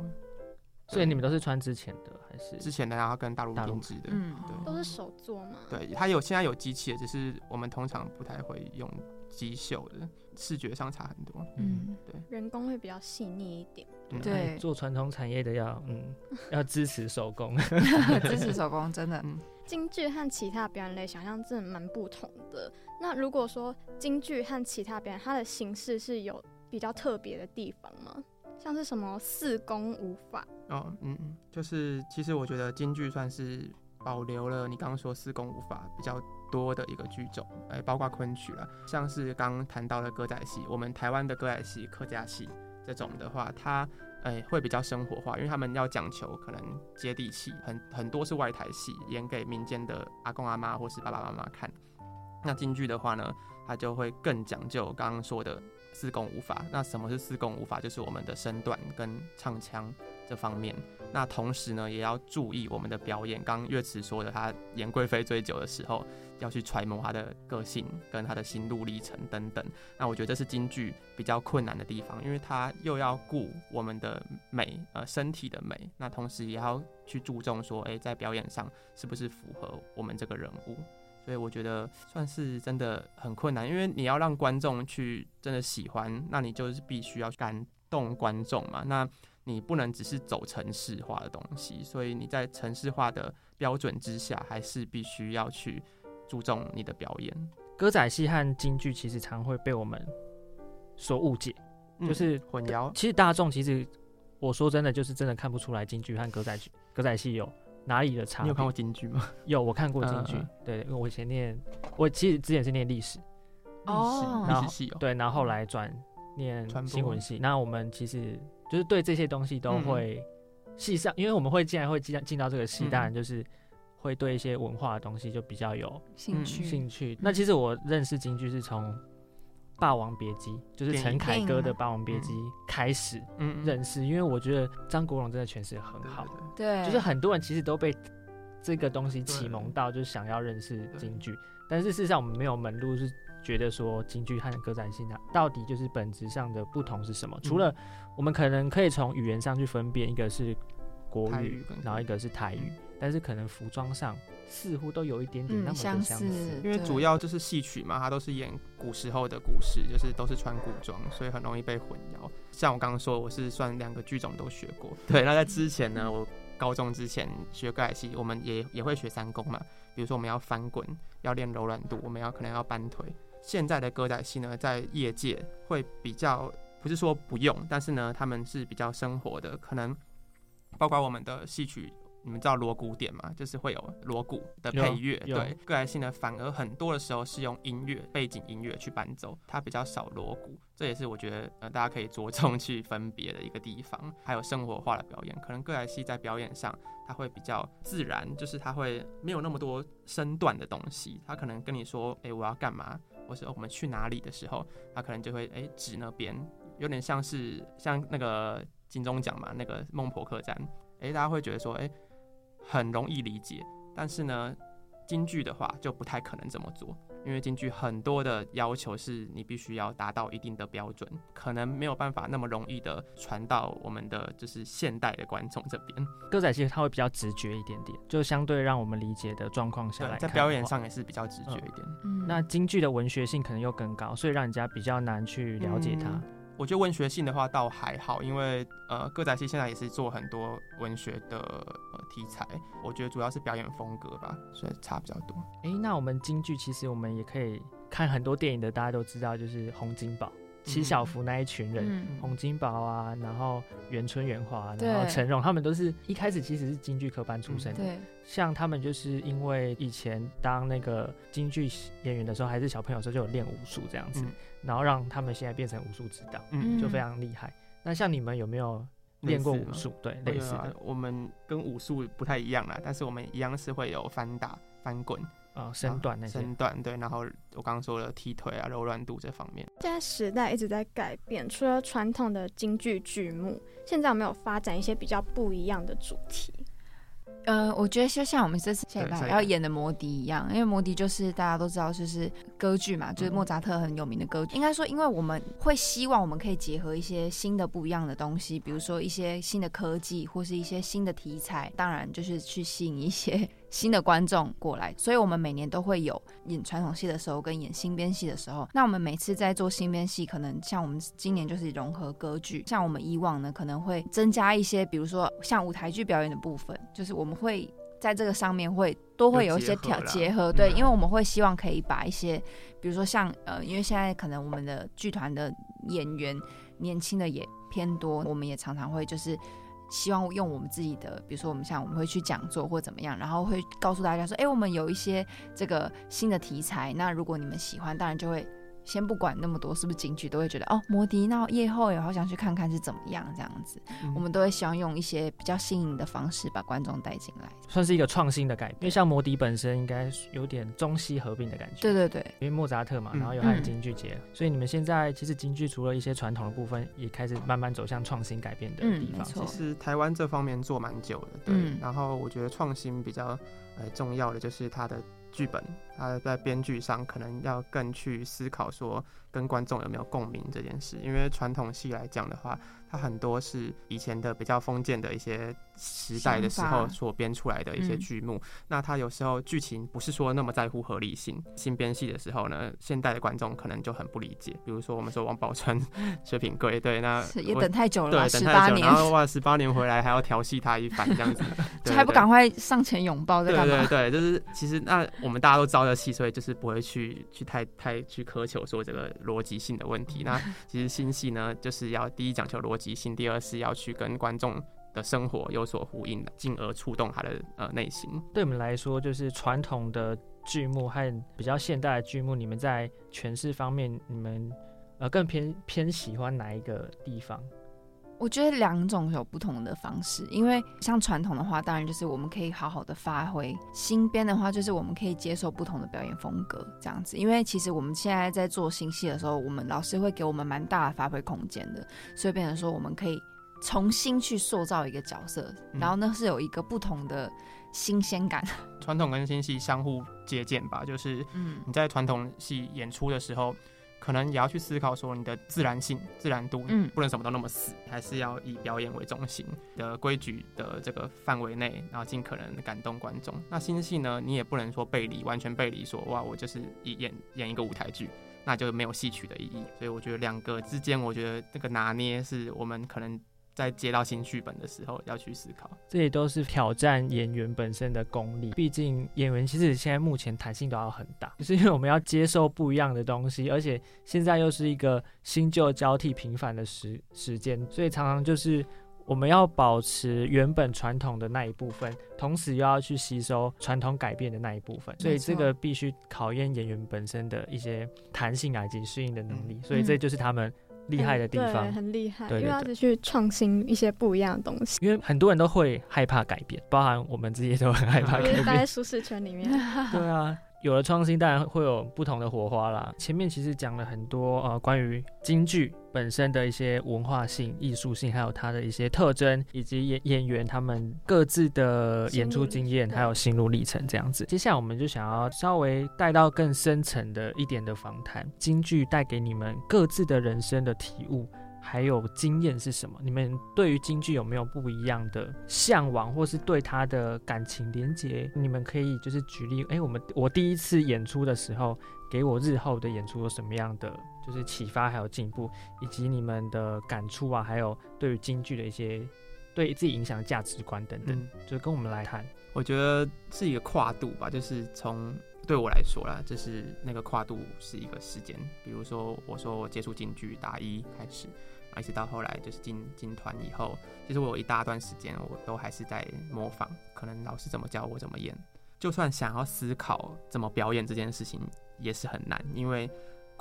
所以你们都是穿之前的还是？之前的然后跟大陆大陆定制的，嗯，对都是手做嘛？对，他有现在有机器的，只是我们通常不太会用机绣的，视觉上差很多。嗯，对人工会比较细腻一点。嗯对哎做传统产业的要嗯 要支持手工。支持手工真的，嗯，京剧和其他表演类想象真的蛮不同的。那如果说京剧和其他表演，它的形式是有比较特别的地方吗？像是什么四功五法？哦，嗯嗯，就是其实我觉得京剧算是保留了你刚刚说四功五法比较多的一个剧种，哎，包括昆曲了，像是刚刚谈到的歌仔戏，我们台湾的歌仔戏、客家戏这种的话，它哎会比较生活化，因为他们要讲求可能接地气，很很多是外台戏，演给民间的阿公阿妈或是爸爸妈妈看。那京剧的话呢，它就会更讲究刚刚说的四功五法。那什么是四功五法？就是我们的身段跟唱腔这方面。那同时呢，也要注意我们的表演。刚刚乐慈说的，他演贵妃醉酒的时候，要去揣摩他的个性跟他的心路历程等等。那我觉得这是京剧比较困难的地方，因为它又要顾我们的美，呃，身体的美，那同时也要去注重说，诶，在表演上是不是符合我们这个人物。所以我觉得算是真的很困难，因为你要让观众去真的喜欢，那你就是必须要感动观众嘛。那你不能只是走城市化的东西，所以你在城市化的标准之下，还是必须要去注重你的表演。歌仔戏和京剧其实常会被我们所误解，嗯就是混淆，其实大众其实我说真的就是真的看不出来京剧和歌仔剧歌仔戏有哪里的差别。你有看过京剧吗？有，我看过京剧对，因为我以前念，我其实之前是念历史，哦然后历史系哦，对，然后后来转念新闻系。那我们其实就是对这些东西都嗯会系上，因为我们会既然会进进到这个系，嗯当然就是会对一些文化的东西就比较有兴趣，兴趣。那其实我认识京剧是从霸王别姬》，就是陈凯歌的《霸王别姬》开始认识，因为我觉得张国荣真的诠释的很好，对对，就是很多人其实都被这个东西启蒙到，就是想要认识京剧，但是事实上我们没有门路是觉得说京剧和歌仔戏它到底就是本质上的不同是什么？除嗯了我们可能可以从语言上去分辨，一个是国语然后一个是台语，但是可能服装上似乎都有一点点嗯那么的相相似。似，因为主要就是戏曲嘛，它都是演古时候的故事，就是都是穿古装，所以很容易被混淆。像我刚刚说，我是算两个剧种都学过。对，那在之前呢，我高中之前学歌仔戏，我们也也会学三功嘛，比如说我们要翻滚，要练柔软度，我们要可能要搬腿。现在的歌仔戏呢，在业界会比较不是说不用，但是呢，他们是比较生活的，可能包括我们的戏曲你们知道锣鼓点吗？就是会有锣鼓的配乐，对，歌仔戏呢反而很多的时候是用音乐背景音乐去伴奏，它比较少锣鼓，这也是我觉得呃大家可以着重去分别的一个地方。还有生活化的表演，可能歌仔戏在表演上它会比较自然，就是它会没有那么多身段的东西，它可能跟你说，哎、我要干嘛，或是、哦我们去哪里的时候，它可能就会哎、指那边，有点像是像那个金钟奖嘛，那个孟婆客栈，哎、大家会觉得说，哎、很容易理解，但是呢，京剧的话就不太可能这么做，因为京剧很多的要求是你必须要达到一定的标准，可能没有办法那么容易的传到我们的就是现代的观众这边。歌仔戏它会比较直觉一点点，就相对让我们理解的状况下来，在表演上也是比较直觉一点。嗯那京剧的文学性可能又更高，所以让人家比较难去了解它。嗯我觉得文学性的话倒还好，因为呃歌仔戏现在也是做很多文学的呃题材，我觉得主要是表演风格吧，所以差比较多。诶，那我们京剧其实我们也可以看很多电影的，大家都知道，就是洪金宝、七小福那一群人，嗯洪金宝啊，然后袁春、元华，然后陈荣，他们都是一开始其实是京剧科班出身的。对，像他们就是因为以前当那个京剧演员的时候，还是小朋友的时候就有练武术这样子，嗯然后让他们现在变成武术指导，嗯，就非常厉害。那像你们有没有练过武术？对，类似的，我们跟武术不太一样啦，但是我们一样是会有翻打、翻滚、啊，身段那些。身段对，然后我刚刚说了踢腿啊、柔软度这方面。现在时代一直在改变，除了传统的京剧剧目，现在有没有发展一些比较不一样的主题？呃，我觉得就像我们这次下礼拜对下礼拜要演的《魔笛》一样，因为《魔笛》就是大家都知道，就是歌剧嘛，就是嗯莫扎特很有名的歌剧。应该说，因为我们会希望我们可以结合一些新的不一样的东西，比如说一些新的科技或是一些新的题材，当然就是去吸引一些新的观众过来。所以我们每年都会有演传统戏的时候跟演新编戏的时候。那我们每次在做新编戏，可能像我们今年就是融合歌剧，像我们以往呢可能会增加一些，比如说像舞台剧表演的部分，就是我们会。在这个上面会都会有一些调结合，对，嗯因为我们会希望可以把一些，比如说像呃，因为现在可能我们的剧团的演员年轻的也偏多，我们也常常会就是希望用我们自己的，比如说我们像我们会去讲座或怎么样，然后会告诉大家说，哎、我们有一些这个新的题材，那如果你们喜欢，当然就会。先不管那么多是不是京剧，都会觉得哦，摩迪那夜后也好想去看看是怎么样这样子。嗯我们都会希望用一些比较新颖的方式把观众带进来。算是一个创新的改变，因为像摩迪本身应该有点中西合并的感觉。对对对，因为莫扎特嘛，嗯然后有和京剧结合，所以你们现在其实京剧除了一些传统的部分，也开始慢慢走向创新改变的地方。嗯没错其实台湾这方面做蛮久的，对。嗯然后我觉得创新比较呃重要的就是它的剧本，它在编剧上可能要更去思考说跟观众有没有共鸣这件事。因为传统戏来讲的话，它很多是以前的比较封建的一些时代的时候所编出来的一些嗯剧目。那它有时候剧情不是说那么在乎合理性，新编戏的时候呢，现代的观众可能就很不理解。比如说我们说王宝钏 薛平贵，对，那是也等太久了吧，对，等太久，然，后哇，十八年回来还要调戏他一番这样子，这还不赶快上前拥抱，在对干嘛？对对，就是其实那我们大家都知道这戏，所以就是不会去去太太去苛求说这个逻辑性的问题。那 其实新戏呢，就是要第一讲求逻辑性，第二是要去跟观众的生活有所呼应的，进而触动他的呃内心。对我们来说，就是传统的剧目和比较现代的剧目，你们在诠释方面，你们呃更偏偏喜欢哪一个地方？我觉得两种有不同的方式，因为像传统的话，当然就是我们可以好好的发挥；新编的话，就是我们可以接受不同的表演风格这样子。因为其实我们现在在做新戏的时候，我们老师会给我们蛮大的发挥空间的，所以变成说我们可以重新去塑造一个角色，然后呢是有一个不同的新鲜感。传统跟新戏相互借鉴吧，就是嗯你在传统戏演出的时候，可能也要去思考说你的自然性、自然度，嗯不能什么都那么死，还是要以表演为中心的规矩的这个范围内，然后尽可能地感动观众。那新戏呢，你也不能说背离，完全背离说哇，我就是一演演一个舞台剧。那就没有戏曲的意义，所以我觉得两个之间，我觉得这个拿捏是我们可能在接到新剧本的时候要去思考。这也都是挑战演员本身的功力。毕竟演员其实现在目前弹性都要很大，就是因为我们要接受不一样的东西，而且现在又是一个新旧交替频繁的时时间，所以常常就是我们要保持原本传统的那一部分，同时又要去吸收传统改变的那一部分，所以这个必须考验演员本身的一些弹性啊以及适应的能力，所以这就是他们厉害的地对方。很厉害，对对因为要去创新一些不一样的东西，因为很多人都会害怕改变，包含我们自己都很害怕改变待。在舒适圈里面。对啊，有了创新，当然会有不同的火花啦。前面其实讲了很多呃关于京剧本身的一些文化性、艺术性，还有它的一些特征，以及演演员他们各自的演出经验，还有心路历程这样子。接下来我们就想要稍微带到更深层的一点的访谈，京剧带给你们各自的人生的体悟。还有经验是什么？你们对于京剧有没有不一样的向往，或是对它的感情连结？你们可以就是举例，哎、我们我第一次演出的时候，给我日后的演出有什么样的就是启发，还有进步，以及你们的感触啊，还有对于京剧的一些对自己影响的价值观等等，嗯就跟我们来谈。我觉得是一个跨度吧，就是从对我来说啦，就是那个跨度是一个时间。比如说，我说我接触京剧大一开始，一直到后来就是进进团以后，其实我有一大段时间我都还是在模仿，可能老师怎么教我怎么演。就算想要思考怎么表演这件事情，也是很难，因为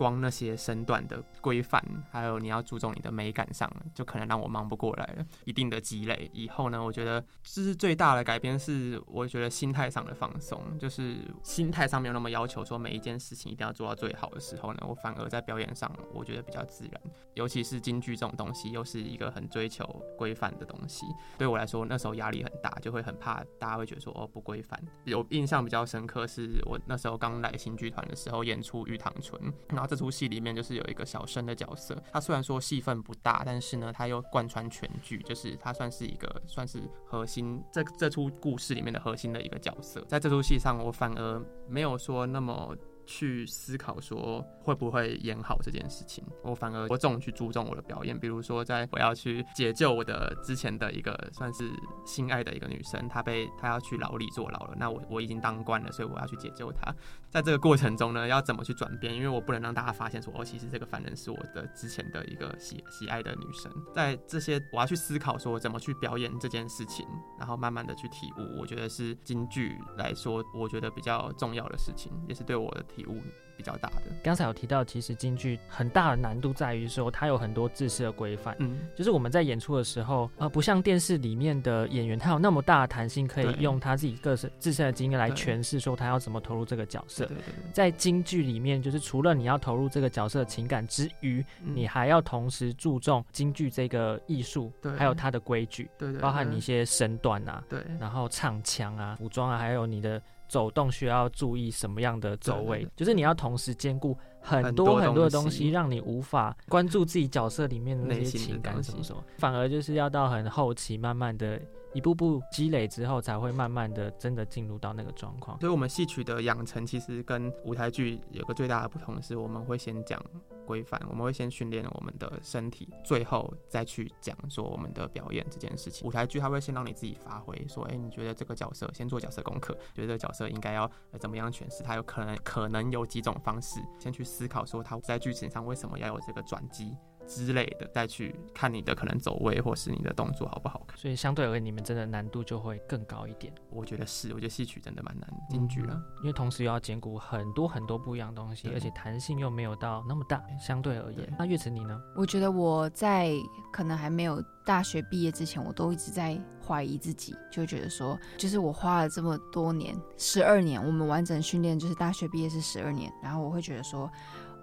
光那些身段的规范，还有你要注重你的美感上，就可能让我忙不过来了。一定的积累以后呢，我觉得这是最大的改变，是我觉得心态上的放松，就是心态上没有那么要求说每一件事情一定要做到最好的时候呢，我反而在表演上我觉得比较自然。尤其是京剧这种东西，又是一个很追求规范的东西，对我来说那时候压力很大，就会很怕大家会觉得说哦不规范。有印象比较深刻是我那时候刚来新剧团的时候演出《玉堂春》，然后这出戏里面就是有一个小生的角色，他虽然说戏份不大，但是呢他又贯穿全剧，就是他算是一个算是核心这这出故事里面的核心的一个角色。在这出戏上，我反而没有说那么。去思考说会不会演好这件事情，我反而着重去注重我的表演。比如说，在我要去解救我的之前的一个算是心爱的一个女生，她被她要去牢里坐牢了，那我我已经当官了，所以我要去解救她。在这个过程中呢，要怎么去转变？因为我不能让大家发现说，哦，其实这个犯人是我的之前的一个喜喜爱的女生。在这些，我要去思考说怎么去表演这件事情，然后慢慢的去体悟。我觉得是京剧来说，我觉得比较重要的事情，也是对我的体悟比较大的。刚才有提到，其实京剧很大的难度在于说，它有很多制式的规范。嗯，就是我们在演出的时候，呃，不像电视里面的演员，他有那么大的弹性，可以用他自己个身自身的经验来诠释说他要怎么投入这个角色。对。对对，在京剧里面，就是除了你要投入这个角色的情感之余，嗯。你还要同时注重京剧这个艺术，对。还有它的规矩，对对，包含你一些身段啊，对。然后唱腔啊、服装啊，还有你的走动需要注意什么样的走位就是你要同时兼顾很很多多很多的东西，让你无法关注自己角色里面的那些情感什么什么，反而就是要到很后期，慢慢的一步步积累之后，才会慢慢的真的进入到那个状况。所以，我们戏曲的养成其实跟舞台剧有个最大的不同是，我们会先讲规范，我们会先训练我们的身体，最后再去讲说我们的表演这件事情。舞台剧它会先让你自己发挥，说，哎、你觉得这个角色先做角色功课，觉得这个角色应该要、怎么样诠释，它有可能可能有几种方式，先去思考说它在剧情上为什么要有这个转机。之类的，再去看你的可能走位或是你的动作好不好看。所以相对而言，你们真的难度就会更高一点。我觉得是，我觉得戏曲真的蛮难京剧了。因为同时又要兼顾很多很多不一样的东西，而且弹性又没有到那么大，相对而言。那月池你呢？我觉得我在可能还没有大学毕业之前，我都一直在怀疑自己，就觉得说，就是我花了这么多年，十二年，我们完整训练就是大学毕业是十二年，然后我会觉得说。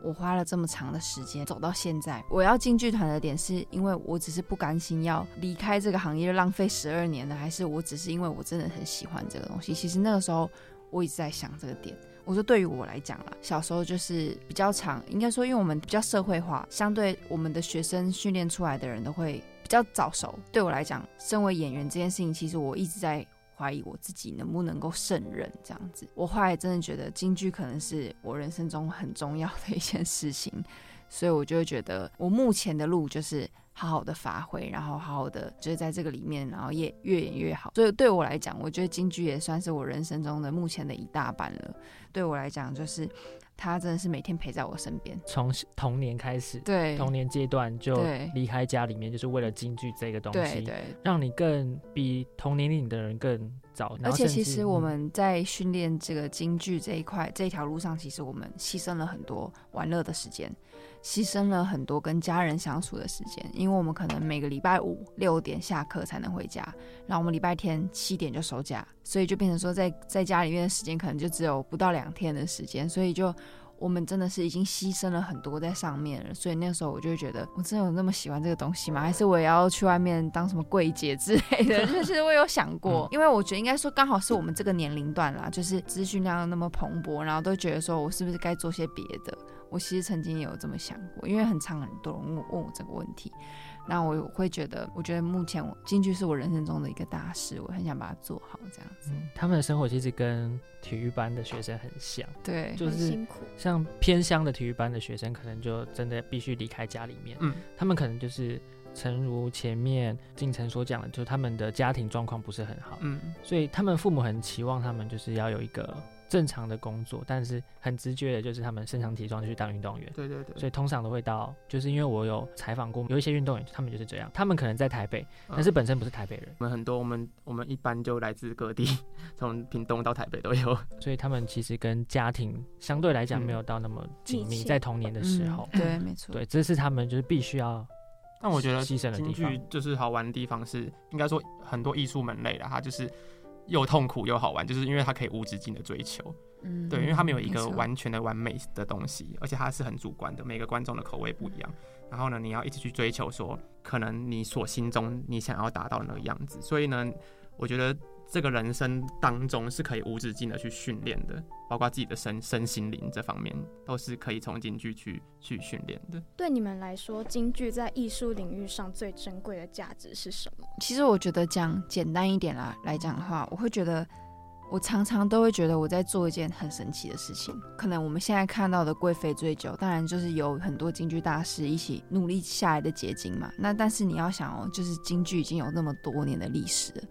我花了这么长的时间走到现在，我要进剧团的点是因为我只是不甘心要离开这个行业，浪费十二年了，还是我只是因为我真的很喜欢这个东西？其实那个时候我一直在想这个点。我说对于我来讲啦，小时候就是比较长，应该说因为我们比较社会化，相对我们的学生训练出来的人都会比较早熟。对我来讲，身为演员这件事情，其实我一直在怀疑我自己能不能够胜任这样子。我后来真的觉得京剧可能是我人生中很重要的一件事情，所以我就会觉得我目前的路就是好好的发挥，然后好好的就是在这个里面，然后也越演越好。所以对我来讲，我觉得京剧也算是我人生中的目前的一大半了。对我来讲，就是他真的是每天陪在我身边。从童年开始，对，童年阶段就对离开家里面，就是为了京剧这个东西，对对，让你更比同年龄的人更早。而且其实我嗯们在训练这个京剧这一块这条路上，其实我们牺牲了很多玩乐的时间，牺牲了很多跟家人相处的时间，因为我们可能每个礼拜五六点下课才能回家，然后我们礼拜天七点就收假，所以就变成说在在家里面的时间可能就只有不到两天的时间，所以就。我们真的是已经牺牲了很多在上面了，所以那时候我就觉得，我真的有那么喜欢这个东西吗？还是我也要去外面当什么柜姐之类的？就是我有想过，因为我觉得应该说刚好是我们这个年龄段啦，就是资讯量那么蓬勃，然后都觉得说我是不是该做些别的？我其实曾经也有这么想过，因为很常很多人问问我这个问题，那我会觉得，我觉得目前我京剧是我人生中的一个大事，我很想把它做好，这样子。嗯他们的生活其实跟体育班的学生很像，对，就是辛苦。像偏乡的体育班的学生，可能就真的必须离开家里面。嗯，他们可能就是，诚如前面进城所讲的，就是他们的家庭状况不是很好，嗯，所以他们父母很期望他们就是要有一个正常的工作，但是很直觉的就是他们身强体壮就去当运动员。对对对，所以通常都会到，就是因为我有采访过有一些运动员，他们就是这样，他们可能在台北，但是嗯本身不是台北人，我们很多我们我们一般就来自各地，从屏东到台北都有。所以他们其实跟家庭相对来讲嗯没有到那么紧密，在童年的时候，嗯对，没错，对，这是他们就是必须要但我觉得牺牲的京剧地方。就是好玩的地方是，应该说很多艺术门类的，它就是又痛苦又好玩，就是因为它可以无止境的追求。嗯对，因为它没有一个完全的完美的东西，而且它是很主观的，每个观众的口味不一样。然后呢，你要一直去追求说，可能你所心中你想要达到的那个样子。所以呢，我觉得这个人生当中是可以无止境的去训练的，包括自己的身身心灵这方面，都是可以从京剧去去训练的。对你们来说，京剧在艺术领域上最珍贵的价值是什么？其实我觉得讲简单一点啦来讲的话，我会觉得我常常都会觉得我在做一件很神奇的事情。可能我们现在看到的贵妃醉酒，当然就是有很多京剧大师一起努力下来的结晶嘛。那但是你要想哦，就是京剧已经有那么多年的历史了。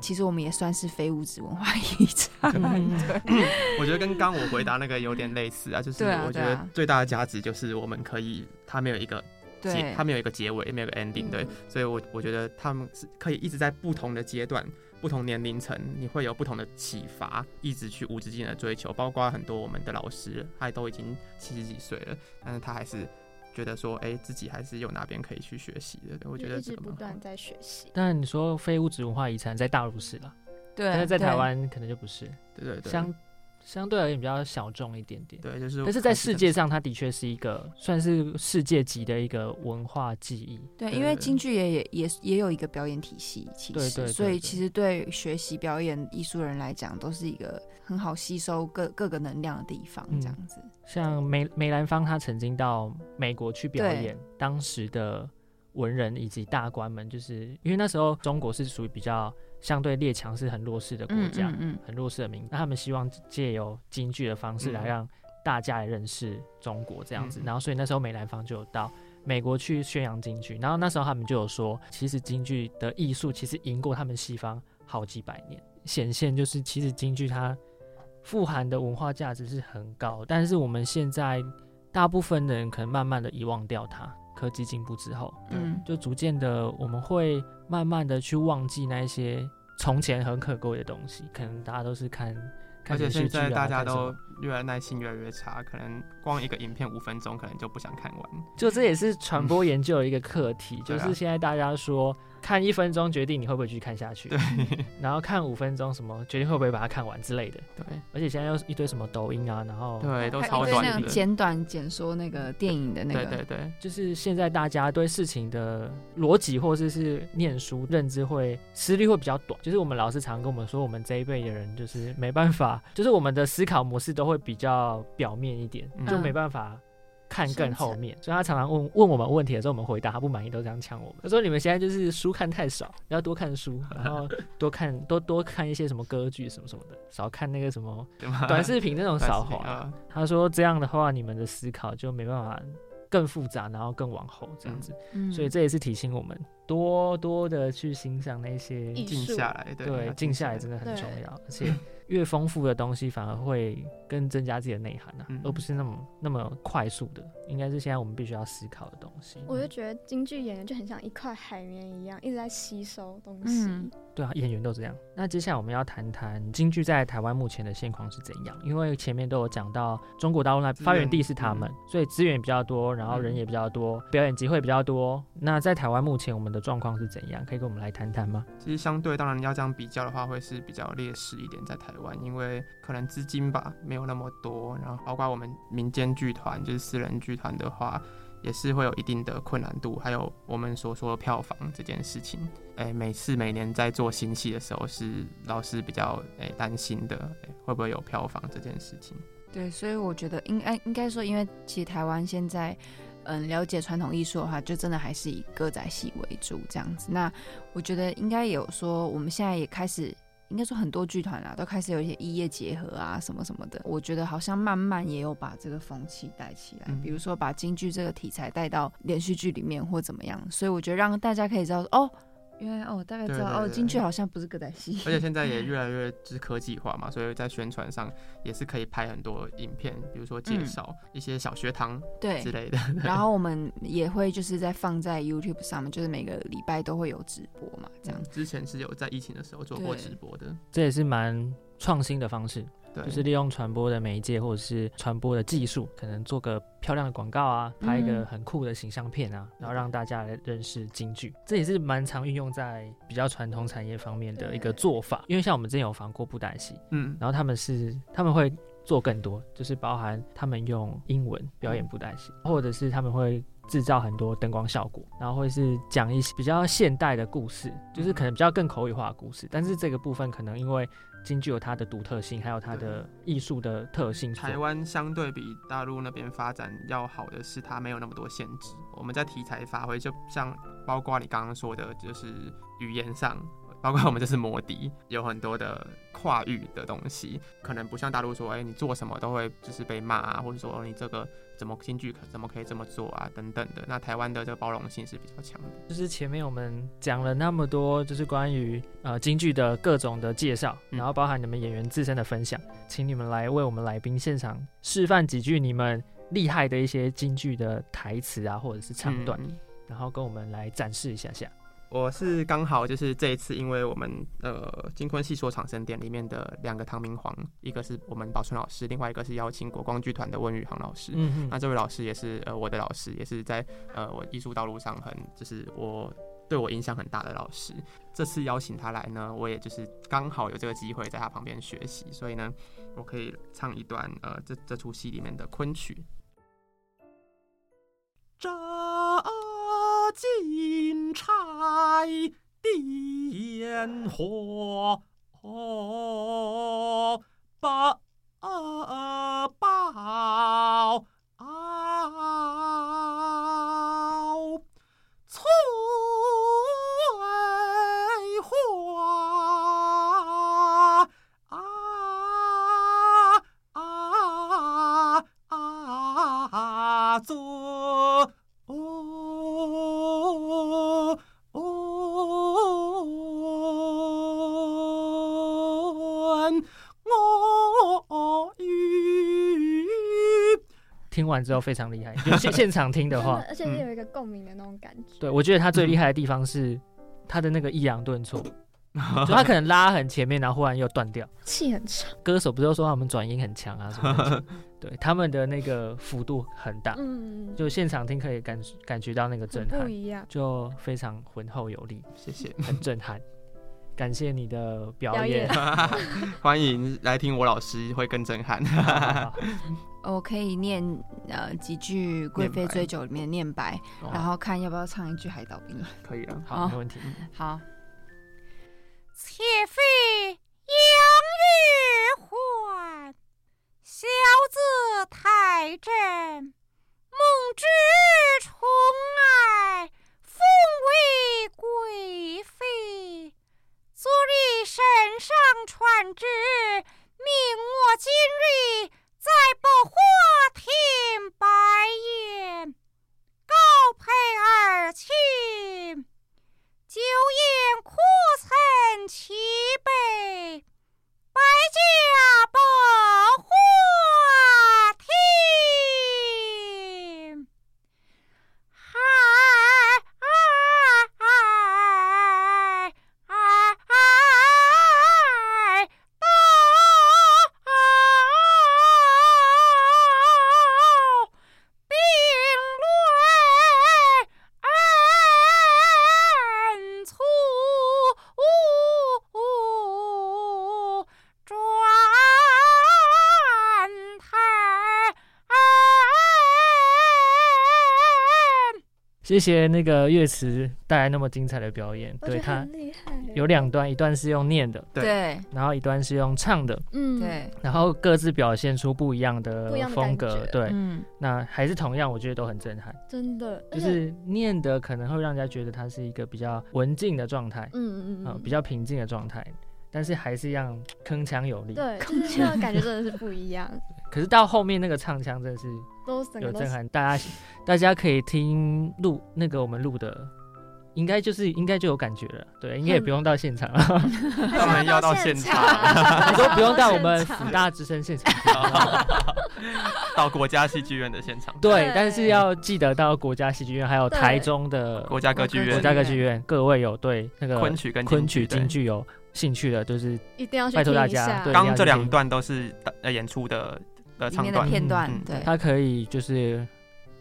其实我们也算是非物质文化遗产，对，我觉得跟刚我回答那个有点类似啊，就是我觉得最大的价值就是我们可以，它没有一个结对，它没有一个结尾，没有个 ending，、嗯。对，所以我我觉得他们是可以一直在不同的阶段、不同年龄层，你会有不同的启发，一直去无止境的追求。包括很多我们的老师，他都已经七十几岁了，但是他还是觉得说，哎、自己还是有哪边可以去学习的。我觉得一直得这个不断在学习。但你说非物质文化遗产在大陆是了，对，但是在台湾可能就不是，对对对，相相对而言比较小众一点点。对就是，但是在世界上，它的确是一个算是世界级的一个文化记忆。对，因为京剧也也也也有一个表演体系，其实，所以其实对学习表演艺术人来讲，都是一个很好吸收各各个能量的地方，嗯这样子。像梅梅兰芳，他曾经到美国去表演，当时的文人以及大官们，就是因为那时候中国是属于比较相对列强，是很弱势的国嗯家，嗯。嗯，很弱势的民，那他们希望借由京剧的方式来嗯。让大家来认识中国这样子，嗯然后所以那时候梅兰芳就有到美国去宣扬京剧，然后那时候他们就有说，其实京剧的艺术其实赢过他们西方好几百年，显现就是其实京剧它富含的文化价值是很高，但是我们现在大部分的人可能慢慢的遗忘掉它。科技进步之后，嗯，就逐渐的我们会慢慢的去忘记那一些从前很可贵的东西，可能大家都是看。看而且现在大家都越来耐心越来越差，可能光一个影片五分钟，可能就不想看完。就这也是传播研究的一个课题，就是现在大家说看一分钟决定你会不会继续看下去，对然后看五分钟什么决定会不会把它看完之类的。对而且现在又是一堆什么抖音啊，然后对，都超短的那种。简短简说那个电影的那个，对对对，就是现在大家对事情的逻辑或者是念书认知会思虑会比较短，就是我们老师常跟我们说，我们这一辈的人就是没办法，就是我们的思考模式都会比较表面一点，嗯就没办法。看更后面，所以他常常问问我们问题的时候，我们回答他不满意都这样呛我们。他说：“你们现在就是书看太少，要多看书，然后 多看多多看一些什么歌剧什么什么的，少看那个什么短视频那种 短少滑。啊他说这样的话，你们的思考就没办法更复杂，然后更往后这样子。嗯所以这也是提醒我们多多的去欣赏那些艺术静下来，对对静下来真的很重要，而且越丰富的东西反而会更增加自己的内涵啊，嗯而不是那么那么快速的，应该是现在我们必须要思考的东西。我就觉得京剧演员就很像一块海绵一样，一直在吸收东西。嗯对啊，演员都这样。那接下来我们要谈谈京剧在台湾目前的现况是怎样？因为前面都有讲到中国大陆那发源地是他们，所以资源比较多，然后人嗯也比较多，表演机会比较多。那在台湾目前我们的状况是怎样？可以跟我们来谈谈吗？其实相对当然要这样比较的话，会是比较劣势一点，在台湾，因为可能资金吧没有那么多，然后包括我们民间剧团，就是私人剧团的话，也是会有一定的困难度，还有我们所说的票房这件事情，哎，每次每年在做新戏的时候，是老师比较哎担心的，哎会不会有票房这件事情。对，所以我觉得应该应该说，因为其实台湾现在，嗯，了解传统艺术的话，就真的还是以歌仔戏为主这样子。那我觉得应该有说，我们现在也开始，应该说很多剧团啊，都开始有一些异业结合啊，什么什么的。我觉得好像慢慢也有把这个风气带起来，嗯比如说把京剧这个题材带到连续剧里面或怎么样。所以我觉得让大家可以知道，哦，原来哦，大概知道哦，京剧好像不是歌仔戏。而且现在也 越来越就是科技化嘛，所以在宣传上也是可以拍很多影片，比如说介嗯绍一些小学堂对之，类的。然后我们也会就是在放在 YouTube 上面，就是每个礼拜都会有直播嘛，这样。之前是有在疫情的时候做过直播的，这也是蛮创新的方式，对，就是利用传播的媒介或者是传播的技术，可能做个漂亮的广告啊，拍一个嗯很酷的形象片啊，然后让大家来认识京剧。这也是蛮常运用在比较传统产业方面的一个做法。因为像我们之前有访过布袋戏，嗯，然后他们是他们会做更多，就是包含他们用英文表演布袋戏，或者是他们会制造很多灯光效果，然后会是讲一些比较现代的故事，就是可能比较更口语化的故事。但是这个部分可能因为京剧有它的独特性，还有它的艺术的特性，台湾相对比大陆那边发展要好的是，它没有那么多限制。我们在题材发挥，就像包括你刚刚说的，就是语言上，包括我们这是摩的，有很多的跨域的东西，可能不像大陆说，哎、你做什么都会就是被骂啊，或者说你这个怎么京剧可怎么可以这么做啊，等等的。那台湾的这个包容性是比较强的。就是前面我们讲了那么多，就是关于呃京剧的各种的介绍，嗯然后包含你们演员自身的分享，请你们来为我们来宾现场示范几句你们厉害的一些京剧的台词啊，或者是唱段，嗯然后跟我们来展示一下下。我是刚好就是这一次，因为我们呃金昆戏说长生殿里面的两个唐明皇，一个是我们宝春老师，另外一个是邀请国光剧团的温宇航老师。嗯那这位老师也是呃我的老师，也是在呃我艺术道路上很就是我对我影响很大的老师。这次邀请他来呢，我也就是刚好有这个机会在他旁边学习，所以呢，我可以唱一段呃这这出戏里面的昆曲。扎金钗点火，宝宝完之后非常厉害，就现现场听的话，而且是有一个共鸣的那种感觉。对我觉得他最厉害的地方是他的那个抑扬顿挫，就他可能拉很前面，然后忽然又断掉。气很长，歌手不是都说他们转音很强啊什么的？对，他们的那个幅度很大，嗯，就现场听可以感感觉到那个震撼不撼，一样。就非常浑厚有力，谢谢，很震撼。感谢你的表表演。演，欢迎来听我老师，会更震撼。我可以念呃几句《贵妃醉酒》里面的念白，哦。然后看要不要唱一句海岛兵。可以啊，好，没问题。好，谢谢那个乐词带来那么精彩的表演，对他很厉害。有两段，一段是用念的，对对然后一段是用唱的，嗯，对，然后各自表现出不一样的风格。对，嗯，那还是同样，我觉得都很震撼。真的，就是念的可能会让人家觉得它是一个比较文静的状态，呃，嗯嗯嗯，比较平静的状态，但是还是一样铿锵有力。对，就是那种感觉真的是不一样，可是到后面那个唱腔真的是都整个都是有震撼，大家大家可以听录那个我们录的，应该就是应该就有感觉了。对，应该也不用到现场了，他们要到现场，你都不用到我们现场。福大之声现场。到国家戏剧院的现场，对对，但是要记得到国家戏剧院，还有台中的国家歌剧院。国家歌剧院，各位有对那个昆曲跟昆曲、京剧有兴趣的，就是一定要去拜托大听一下。家刚这两段都是呃演出的呃里面的唱段，片段嗯，对，它可以就是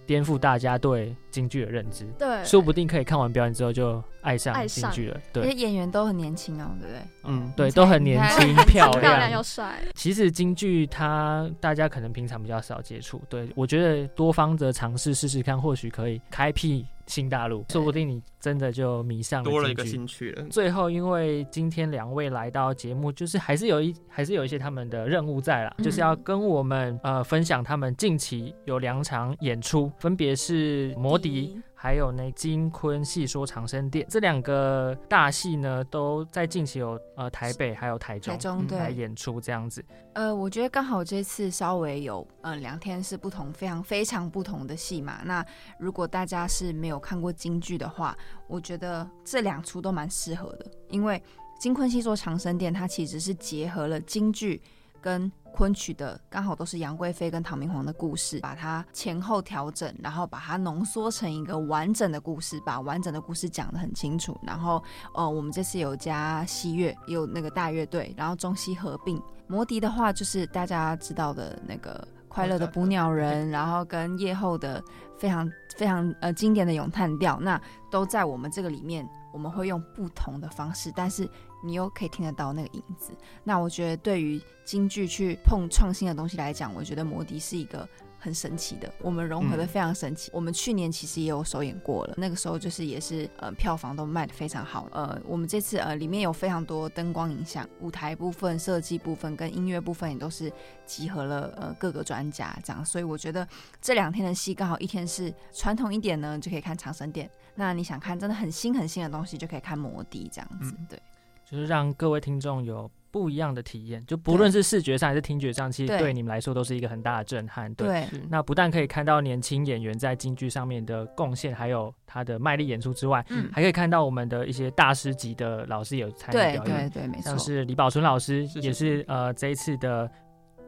颠覆大家对京剧的认知，对，说不定可以看完表演之后就爱上爱上。京剧了。对。演员都很年轻哦，对不对？嗯，对，都很年轻你看 漂漂亮又亮。帅，其实京剧它大家可能平常比较少接触，对我觉得多方的尝试试试看，或许可以开辟新大陆，说不定你真的就迷上了多了一个。兴趣了。最后，因为今天两位来到节目，就是还是有一还是有一些他们的任务在啦，嗯就是要跟我们呃分享他们近期有两场演出，分别是摩笛。还有那金昆戏说长生殿这两个大戏呢，都在近期有呃台北还有台中台中对，来演出这样子。呃，我觉得刚好这次稍微有呃两天是不同，非常非常不同的戏嘛。那如果大家是没有看过京剧的话，我觉得这两出都蛮适合的，因为金昆戏说长生殿它其实是结合了京剧跟昆曲的，刚好都是杨贵妃跟唐明皇的故事，把它前后调整，然后把它浓缩成一个完整的故事，把完整的故事讲得很清楚。然后呃，我们这次有加西乐，也有那个大乐队，然后中西合并。魔笛的话，就是大家知道的那个快乐的捕鸟人，然后跟夜后的非常非常呃经典的咏叹调，那都在我们这个里面，我们会用不同的方式，但是你又可以听得到那个影子。那我觉得对于京剧去碰创新的东西来讲，我觉得魔笛是一个。很神奇的，我们融合的嗯非常神奇。我们去年其实也有首演过了，那个时候就是也是呃票房都卖的非常好。呃，我们这次呃里面有非常多灯光影像、舞台部分、设计部分跟音乐部分也都是集合了呃各个专家这样，所以我觉得这两天的戏刚好一天是传统一点呢，就可以看长生殿；那你想看真的很新很新的东西，就可以看魔笛这样子。嗯对，就是让各位听众有不一样的体验，就不论是视觉上还是听觉上，其实对。对你们来说都是一个很大的震撼。对，那不但可以看到年轻演员在京剧上面的贡献，还有他的卖力演出之外，嗯，还可以看到我们的一些大师级的老师有参与表演，对对，没错。像，是李宝春老师是是也是呃这一次的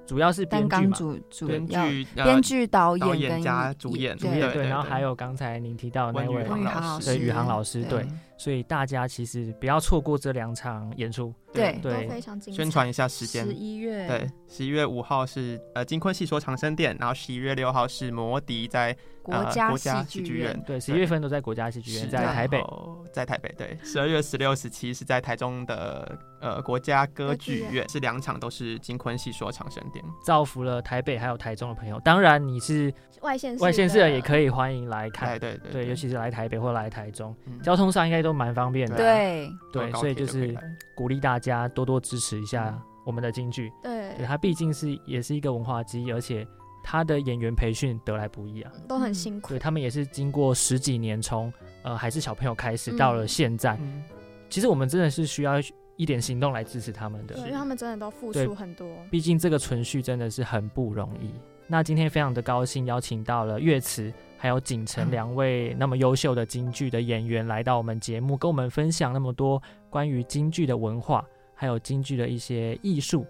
主要是编剧嘛，主主编剧、呃编剧、导导演跟演加主演主演对，然后还有刚才您提到的那位温宇航温宇航老师，对宇航老师，对，所以大家其实不要错过这两场演出。对都对非常精彩。宣传一下时间十。一月对，十一月五号是呃金昆戏说长生殿，然后十一月六号是魔笛在国呃家戏国家剧剧院院，对，十一月份都在国家戏剧院，在台北在台北对，十二月十六、十七是在台中的呃国家歌剧院，是两场都是金昆戏说长生殿。造福了台北还有台中的朋友。当然，你是外县市外县市人也。可以欢迎来看。对对对对，尤其是来台北或来台中，嗯交通上应该都蛮方便的。对，对，所以就是鼓励大家多多支持一下嗯我们的京剧。对对，它毕竟是也是一个文化基地，而且它的演员培训得来不易啊。都很辛苦对。他们也是经过十几年，从呃还是小朋友开始，嗯到了现在，嗯其实我们真的是需要一点行动来支持他们的对，。因为他们真的都付出很多。毕竟这个存续真的是很不容易。那今天非常的高兴邀请到了岳慈还有景城两位那么优秀的京剧的演员来到我们节目，跟我们分享那么多关于京剧的文化，还有京剧的一些艺术。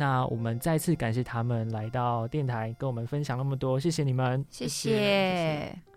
那我们再次感谢他们来到电台跟我们分享那么多，谢谢你们。谢谢谢谢谢。